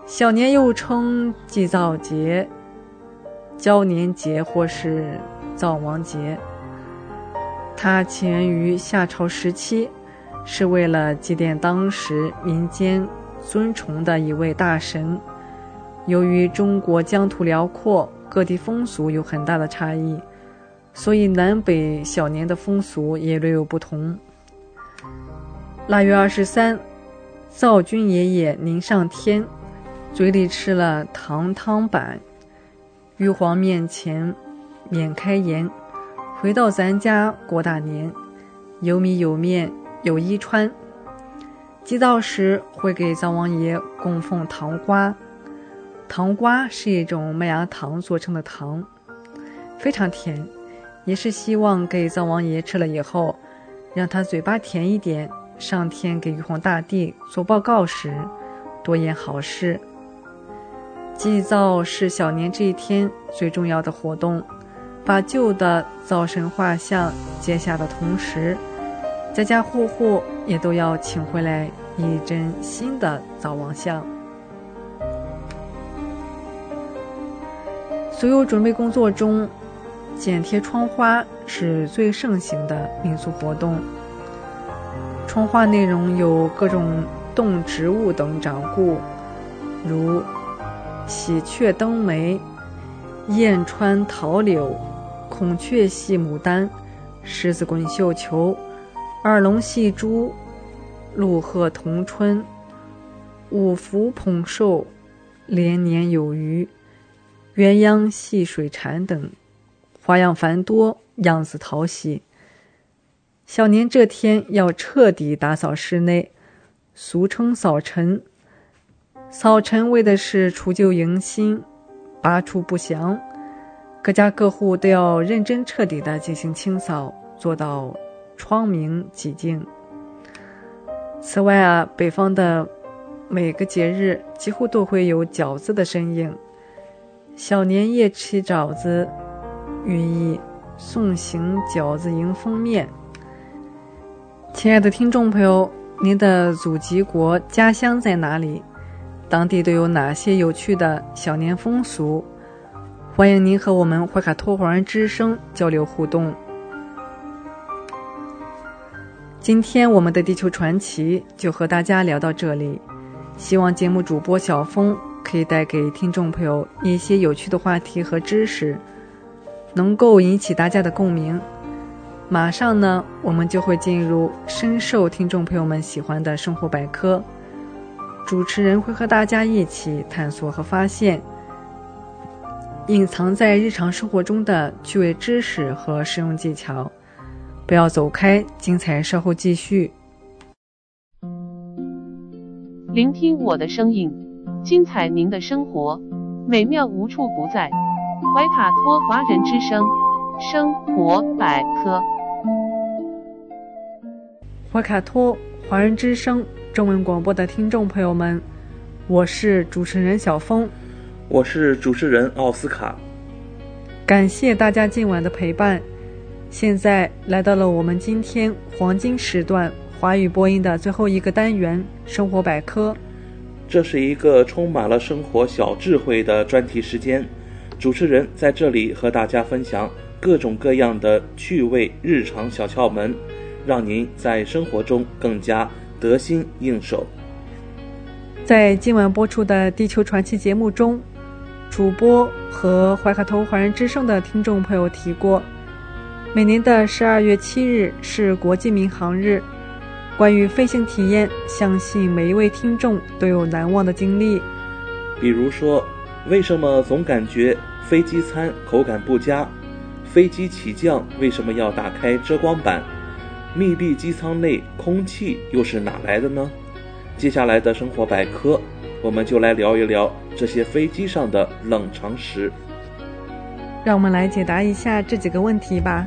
小年又称祭灶节、交年节或是灶王节。它起源于夏朝时期，是为了祭奠当时民间尊崇的一位大神。由于中国疆土辽阔，各地风俗有很大的差异，所以南北小年的风俗也略有不同。腊月二十三，灶君爷爷临上天，嘴里吃了糖汤板，玉皇面前免开言，回到咱家过大年，有米有面有衣穿。祭灶时会给灶王爷供奉糖瓜，糖瓜是一种麦芽糖做成的糖，非常甜，也是希望给灶王爷吃了以后，让他嘴巴甜一点。上天给玉皇大帝做报告时，多言好事。祭灶是小年这一天最重要的活动，把旧的灶神画像揭下的同时，家家户户也都要请回来一尊新的灶王像。所有准备工作中，剪贴窗花是最盛行的民俗活动。窗花内容有各种动植物等掌故，如喜鹊登梅、燕穿桃柳、孔雀戏牡丹、狮子滚绣球、二龙戏珠、鹿鹤同春、五福捧寿、连年有余、鸳鸯戏水蝉等，花样繁多，样子讨喜。小年这天要彻底打扫室内，俗称扫尘。扫尘为的是除旧迎新，拔除不祥。各家各户都要认真彻底的进行清扫，做到窗明几净。此外啊，北方的每个节日几乎都会有饺子的身影。小年夜吃饺子，寓意送行饺子迎丰面。亲爱的听众朋友，您的祖籍国家乡在哪里？当地都有哪些有趣的小年风俗？欢迎您和我们怀卡托华人之声交流互动。今天我们的地球传奇就和大家聊到这里，希望节目主播小峰可以带给听众朋友一些有趣的话题和知识，能够引起大家的共鸣。马上呢，我们就会进入深受听众朋友们喜欢的生活百科。主持人会和大家一起探索和发现隐藏在日常生活中的趣味知识和实用技巧。不要走开，精彩稍后继续。聆听我的声音，精彩您的生活，美妙无处不在。怀卡托华人之声，生活百科。怀卡托华人之声中文广播的听众朋友们，我是主持人小峰，我是主持人奥斯卡。感谢大家今晚的陪伴。现在来到了我们今天黄金时段华语播音的最后一个单元——生活百科。这是一个充满了生活小智慧的专题时间，主持人在这里和大家分享各种各样的趣味日常小窍门，让您在生活中更加得心应手。在今晚播出的《地球传奇》节目中，主播和怀卡托华人之声的听众朋友提过。每年的十二月七日是国际民航日。关于飞行体验，相信每一位听众都有难忘的经历。比如说，为什么总感觉飞机餐口感不佳？飞机起降为什么要打开遮光板？密闭机舱内空气又是哪来的呢？接下来的生活百科，我们就来聊一聊这些飞机上的冷常识。让我们来解答一下这几个问题吧。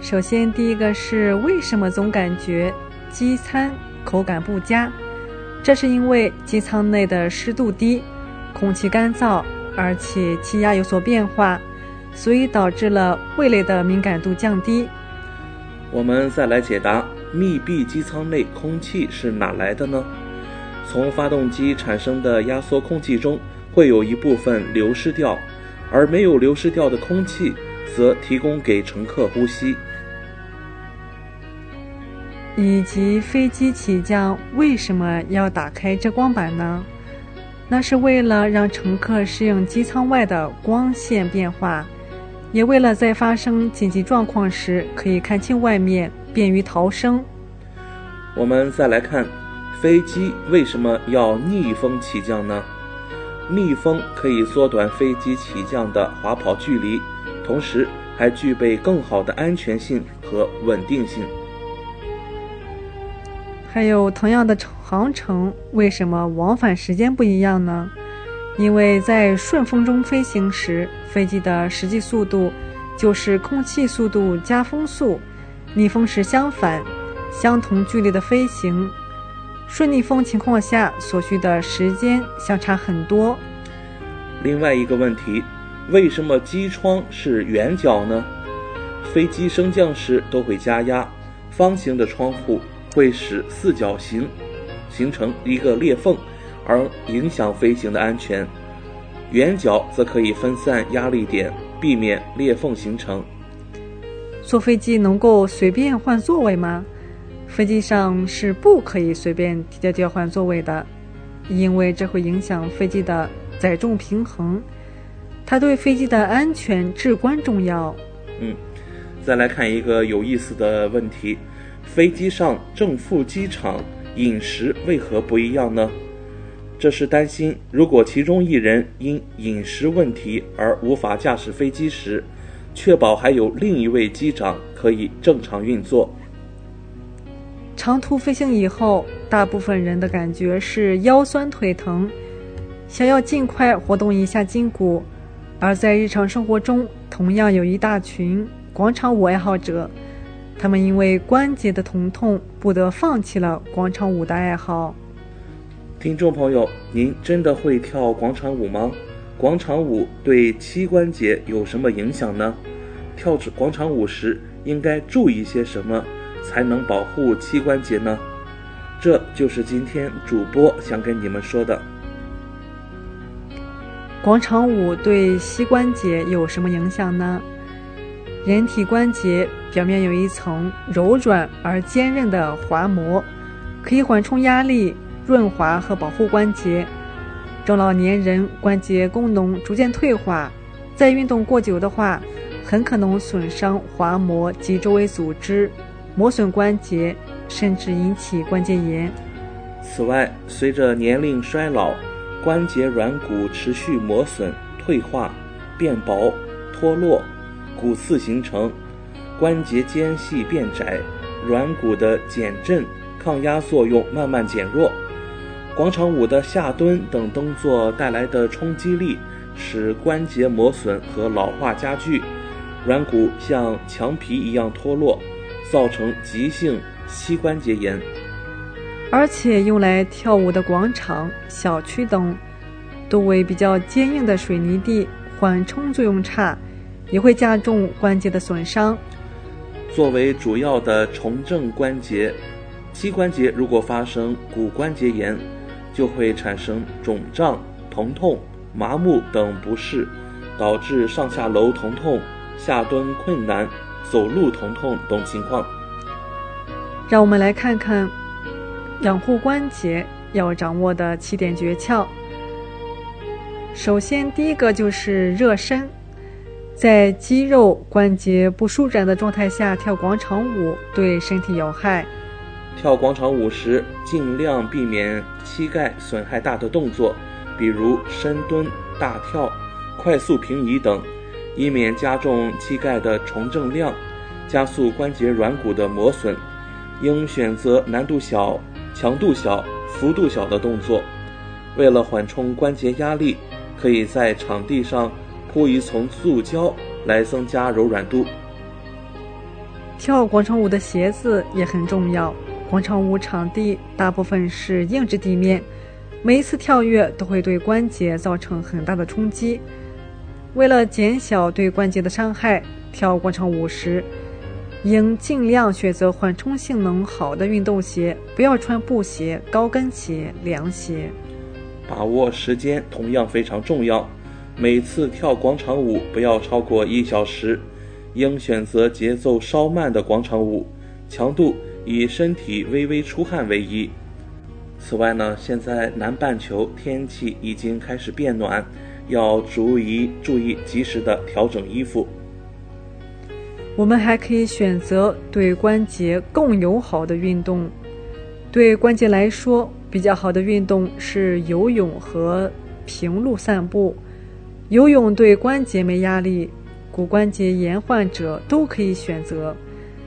首先，第一个是为什么总感觉机餐口感不佳？这是因为机舱内的湿度低，空气干燥，而且气压有所变化，所以导致了味蕾的敏感度降低。我们再来解答：密闭机舱内空气是哪来的呢？从发动机产生的压缩空气中会有一部分流失掉，而没有流失掉的空气则提供给乘客呼吸。以及飞机起降为什么要打开遮光板呢？那是为了让乘客适应机舱外的光线变化，也为了在发生紧急状况时可以看清外面，便于逃生。我们再来看，飞机为什么要逆风起降呢？逆风可以缩短飞机起降的滑跑距离，同时还具备更好的安全性和稳定性。还有同样的航程，为什么往返时间不一样呢？因为在顺风中飞行时，飞机的实际速度就是空气速度加风速；逆风时相反，相同距离的飞行，顺逆风情况下所需的时间相差很多。另外一个问题，为什么机窗是圆角呢？飞机升降时都会加压，方形的窗户。会使四角形形成一个裂缝，而影响飞行的安全。圆角则可以分散压力点，避免裂缝形成。坐飞机能够随便换座位吗？飞机上是不可以随便调调换座位的，因为这会影响飞机的载重平衡。它对飞机的安全至关重要。嗯，再来看一个有意思的问题。飞机上正副机场饮食为何不一样呢？这是担心，如果其中一人因饮食问题而无法驾驶飞机时，确保还有另一位机长可以正常运作。长途飞行以后，大部分人的感觉是腰酸腿疼，想要尽快活动一下筋骨。而在日常生活中，同样有一大群广场舞爱好者。他们因为关节的疼痛，不得放弃了广场舞的爱好。听众朋友，您真的会跳广场舞吗？广场舞对膝关节有什么影响呢？跳广场舞时应该注意些什么，才能保护膝关节呢？这就是今天主播想跟你们说的。广场舞对膝关节有什么影响呢？人体关节表面有一层柔软而坚韧的滑膜，可以缓冲压力、润滑和保护关节。中老年人关节功能逐渐退化，再运动过久的话，很可能损伤滑膜及周围组织，磨损关节，甚至引起关节炎。此外，随着年龄衰老，关节软骨持续磨损、退化、变薄、脱落，骨刺形成，关节间隙变窄，软骨的减震、抗压作用慢慢减弱。广场舞的下蹲等动作带来的冲击力，使关节磨损和老化加剧，软骨像墙皮一样脱落，造成急性膝关节炎。而且用来跳舞的广场、小区等，都为比较坚硬的水泥地，缓冲作用差，也会加重关节的损伤。作为主要的重症关节，膝关节如果发生骨关节炎，就会产生肿胀、疼痛、麻木等不适，导致上下楼疼痛、下蹲困难、走路疼痛等情况。让我们来看看养护关节要掌握的七点诀窍。首先，第一个就是热身，在肌肉关节不舒展的状态下跳广场舞，对身体有害。跳广场舞时，尽量避免膝盖损害大的动作，比如深蹲、大跳、快速平移等，以免加重膝盖的重正量，加速关节软骨的磨损。应选择难度小、强度小、幅度小的动作。为了缓冲关节压力，可以在场地上铺一层塑胶来增加柔软度。跳广场舞的鞋子也很重要。广场舞场地大部分是硬质地面，每一次跳跃都会对关节造成很大的冲击。为了减小对关节的伤害，跳广场舞时应尽量选择缓冲性能好的运动鞋，不要穿布鞋、高跟鞋、凉鞋。把握时间同样非常重要，每次跳广场舞不要超过一小时，应选择节奏稍慢的广场舞，强度。以身体微微出汗为宜。此外呢，现在南半球天气已经开始变暖，要注意注意及时的调整衣服。我们还可以选择对关节更友好的运动。对关节来说，比较好的运动是游泳和平路散步。游泳对关节没压力，骨关节炎患者都可以选择。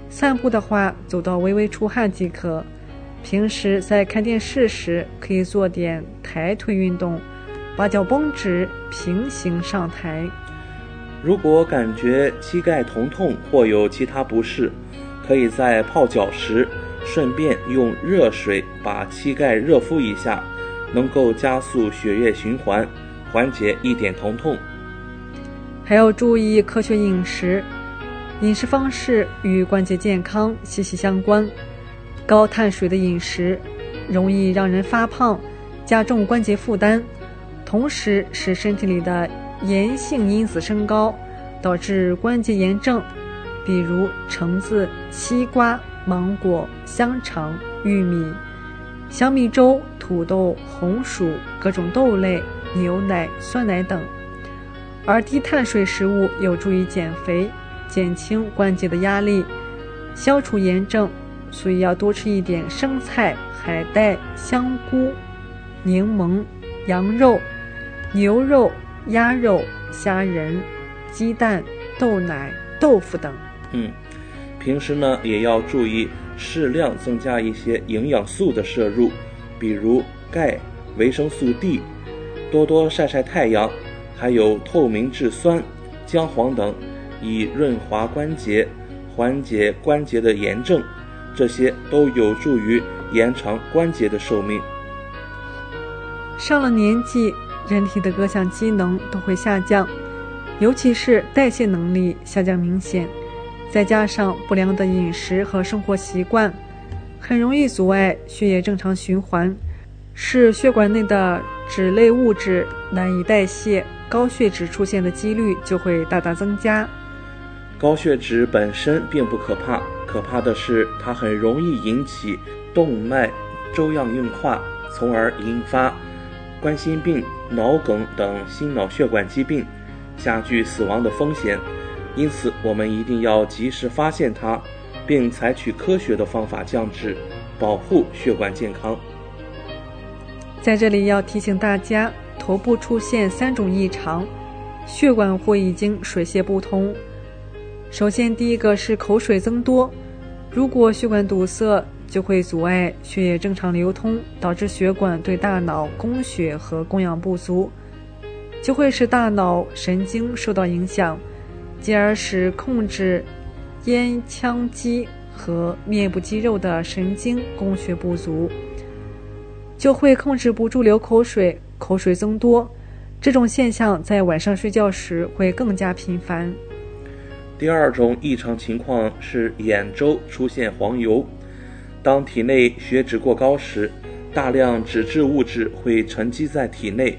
散步的话，走到微微出汗即可。平时在看电视时，可以做点抬腿运动，把脚绷直，平行上抬。如果感觉膝盖疼痛或有其他不适，可以在泡脚时顺便用热水把膝盖热敷一下，能够加速血液循环，缓解一点疼痛。还要注意科学饮食。饮食方式与关节健康息息相关，高碳水的饮食容易让人发胖，加重关节负担，同时使身体里的炎性因子升高，导致关节炎症。比如橙子、西瓜、芒果、香肠、玉米、小米粥、土豆、红薯、各种豆类、牛奶、酸奶等。而低碳水食物有助于减肥。减轻关节的压力，消除炎症，所以要多吃一点生菜、海带、香菇、柠檬、羊肉、牛肉、鸭肉、虾仁、鸡蛋、豆奶、豆腐等。嗯，平时呢也要注意适量增加一些营养素的摄入，比如钙、维生素 D，多多晒晒太阳，还有透明质酸、姜黄等。以润滑关节，缓解关节的炎症，这些都有助于延长关节的寿命。上了年纪，人体的各项机能都会下降，尤其是代谢能力下降明显。再加上不良的饮食和生活习惯，很容易阻碍血液正常循环，使血管内的脂类物质难以代谢，高血脂出现的几率就会大大增加。高血脂本身并不可怕，可怕的是它很容易引起动脉粥样硬化，从而引发冠心病、脑梗等心脑血管疾病，加剧死亡的风险。因此，我们一定要及时发现它，并采取科学的方法降脂，保护血管健康。在这里要提醒大家，头部出现三种异常，血管或已经水泄不通。首先，第一个是口水增多，如果血管堵塞，就会阻碍血液正常流通，导致血管对大脑供血和供氧不足，就会使大脑神经受到影响。进而使控制咽腔肌和面部肌肉的神经供血不足，就会控制不住流口水，口水增多。这种现象在晚上睡觉时会更加频繁。第二种异常情况是眼周出现黄油，当体内血脂过高时，大量脂质物质会沉积在体内，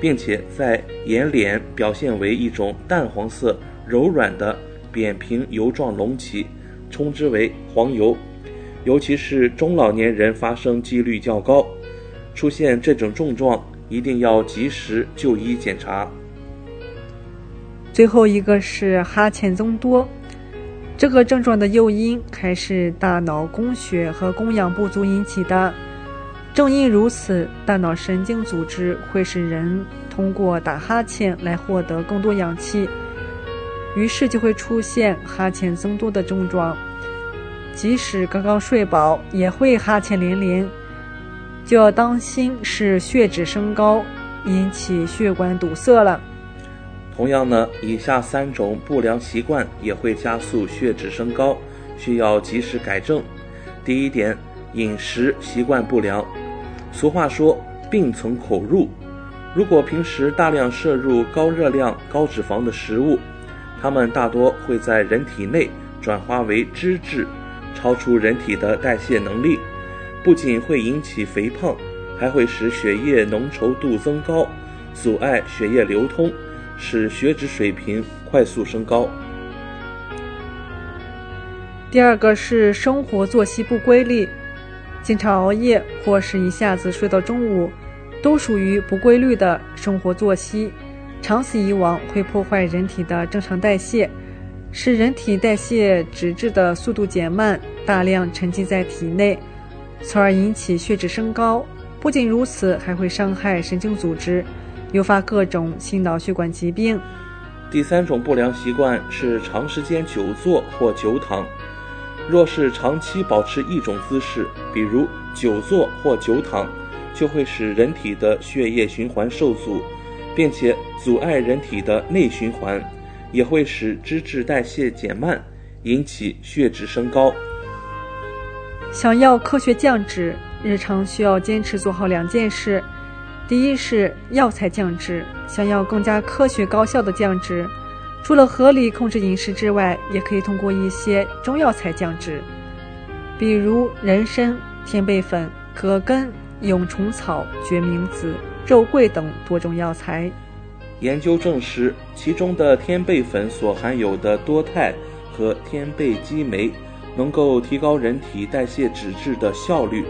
并且在眼睑表现为一种淡黄色。柔软的扁平油状隆起，称之为黄油，尤其是中老年人发生几率较高。出现这种症状，一定要及时就医检查。最后一个是哈欠增多，这个症状的诱因还是大脑供血和供氧不足引起的。正因如此，大脑神经组织会使人通过打哈欠来获得更多氧气。于是就会出现哈欠增多的症状，即使刚刚睡饱也会哈欠连连，就要当心是血脂升高引起血管堵塞了。同样呢，以下三种不良习惯也会加速血脂升高，需要及时改正。第一点，饮食习惯不良。俗话说“病从口入”，如果平时大量摄入高热量、高脂肪的食物，它们大多会在人体内转化为脂质，超出人体的代谢能力，不仅会引起肥胖，还会使血液浓稠度增高，阻碍血液流通，使血脂水平快速升高。第二个是生活作息不规律，经常熬夜或是一下子睡到中午，都属于不规律的生活作息。长此以往，会破坏人体的正常代谢，使人体代谢脂质的速度减慢，大量沉积在体内，从而引起血脂升高。不仅如此，还会伤害神经组织，诱发各种心脑血管疾病。第三种不良习惯是长时间久坐或久躺。若是长期保持一种姿势，比如久坐或久躺，就会使人体的血液循环受阻。并且阻碍人体的内循环，也会使脂质代谢减慢，引起血脂升高。想要科学降脂，日常需要坚持做好两件事：第一是药材降脂。想要更加科学高效的降脂，除了合理控制饮食之外，也可以通过一些中药材降脂，比如人参、天贝粉、葛根、蛹虫草、决明子。肉桂等多种药材，研究证实，其中的天贝粉所含有的多肽和天贝激酶，能够提高人体代谢脂质的效率，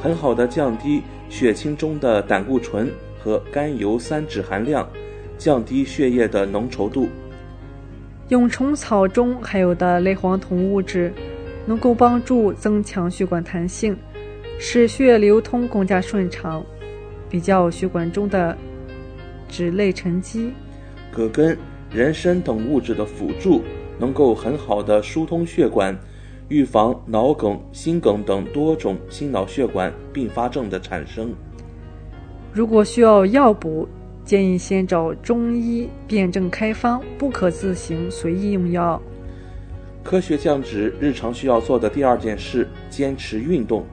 很好的降低血清中的胆固醇和甘油三酯含量，降低血液的浓稠度。蛹虫草中含有的类黄酮物质，能够帮助增强血管弹性，使血液流通更加顺畅。比较血管中的脂类沉积，葛根、人参等物质的辅助，能够很好的疏通血管，预防脑梗、心梗等多种心脑血管并发症的产生。如果需要药补，建议先找中医辨证开方，不可自行随意用药。科学降脂，日常需要做的第二件事，坚持运动。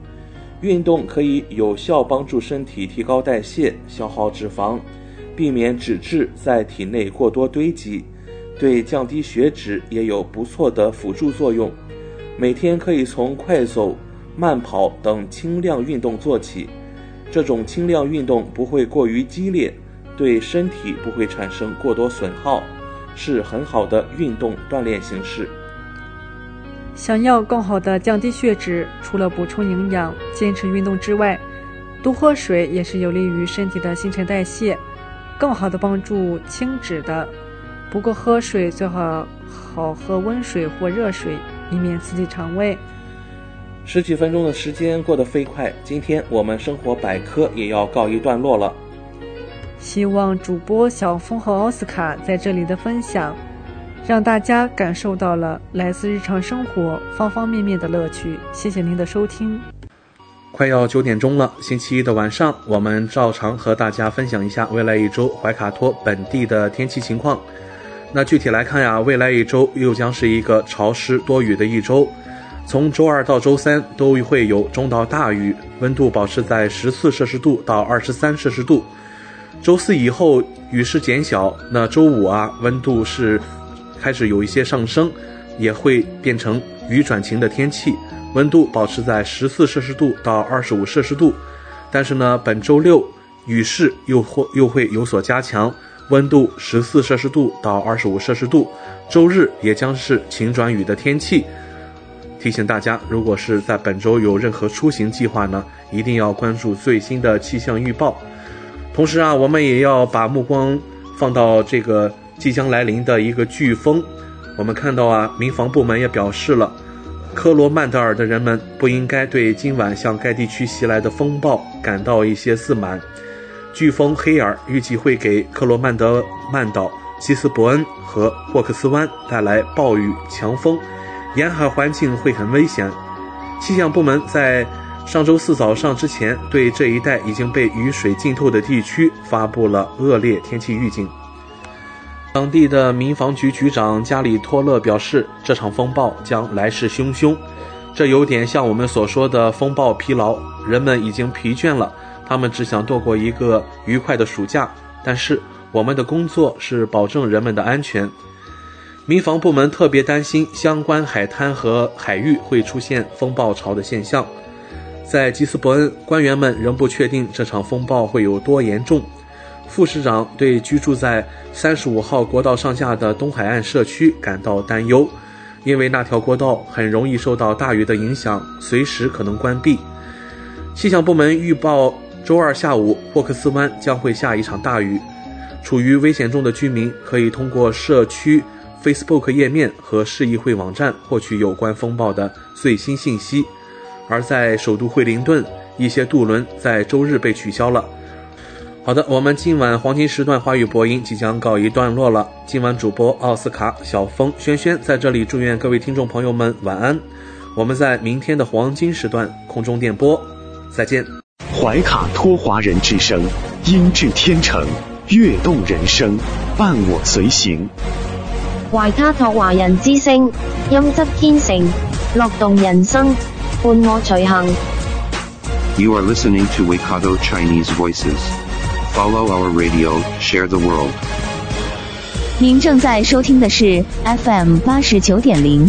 运动可以有效帮助身体提高代谢、消耗脂肪，避免脂质在体内过多堆积，对降低血脂也有不错的辅助作用。每天可以从快走、慢跑等轻量运动做起，这种轻量运动不会过于激烈，对身体不会产生过多损耗，是很好的运动锻炼形式。想要更好的降低血脂，除了补充营养、坚持运动之外，多喝水也是有利于身体的新陈代谢，更好的帮助清脂的。不过喝水最好好喝温水或热水，以免刺激肠胃。十几分钟的时间过得飞快，今天我们生活百科也要告一段落了。希望主播小峰和奥斯卡在这里的分享。让大家感受到了来自日常生活方方面面的乐趣。谢谢您的收听。快要九点钟了，星期一的晚上，我们照常和大家分享一下未来一周怀卡托本地的天气情况。那具体来看呀，未来一周又将是一个潮湿多雨的一周，从周二到周三都会有中到大雨，温度保持在十四摄氏度到二十三摄氏度。周四以后雨势减小，那周五啊，温度是。开始有一些上升，也会变成雨转晴的天气，温度保持在十四摄氏度到二十五摄氏度。但是呢，本周六雨势又或又会有所加强，温度十四摄氏度到二十五摄氏度。周日也将是晴转雨的天气。提醒大家，如果是在本周有任何出行计划呢，一定要关注最新的气象预报。同时啊，我们也要把目光放到这个。即将来临的一个飓风，我们看到啊，民防部门也表示了，科罗曼德尔的人们不应该对今晚向该地区袭来的风暴感到一些自满。飓风黑尔预计会给克罗曼德曼岛、基斯伯恩和霍克斯湾带来暴雨、强风，沿海环境会很危险。气象部门在上周四早上之前，对这一带已经被雨水浸透的地区发布了恶劣天气预警。当地的民防局局长加里托勒表示，这场风暴将来势汹汹，这有点像我们所说的风暴疲劳。人们已经疲倦了，他们只想度过一个愉快的暑假。但是，我们的工作是保证人们的安全。民防部门特别担心相关海滩和海域会出现风暴潮的现象。在基斯伯恩，官员们仍不确定这场风暴会有多严重。副市长对居住在三十五号国道上下的东海岸社区感到担忧，因为那条国道很容易受到大雨的影响，随时可能关闭。气象部门预报，周二下午霍克斯湾将会下一场大雨。处于危险中的居民可以通过社区 Facebook 页面和市议会网站获取有关风暴的最新信息。而在首都惠灵顿，一些渡轮在周日被取消了。好的，我们今晚黄金时段华语播音即将告一段落了。今晚主播奥斯卡、小峰、轩轩在这里祝愿各位听众朋友们晚安。我们在明天的黄金时段空中电波再见。怀卡托华人之声，音质天成，悦动人生，伴我随行。怀卡托华人之声，音质天成，乐动人生，伴我随行。You are listening to Waikato Chinese Voices. Follow our radio, share the world. 您正在收听的是 FM 八十九点零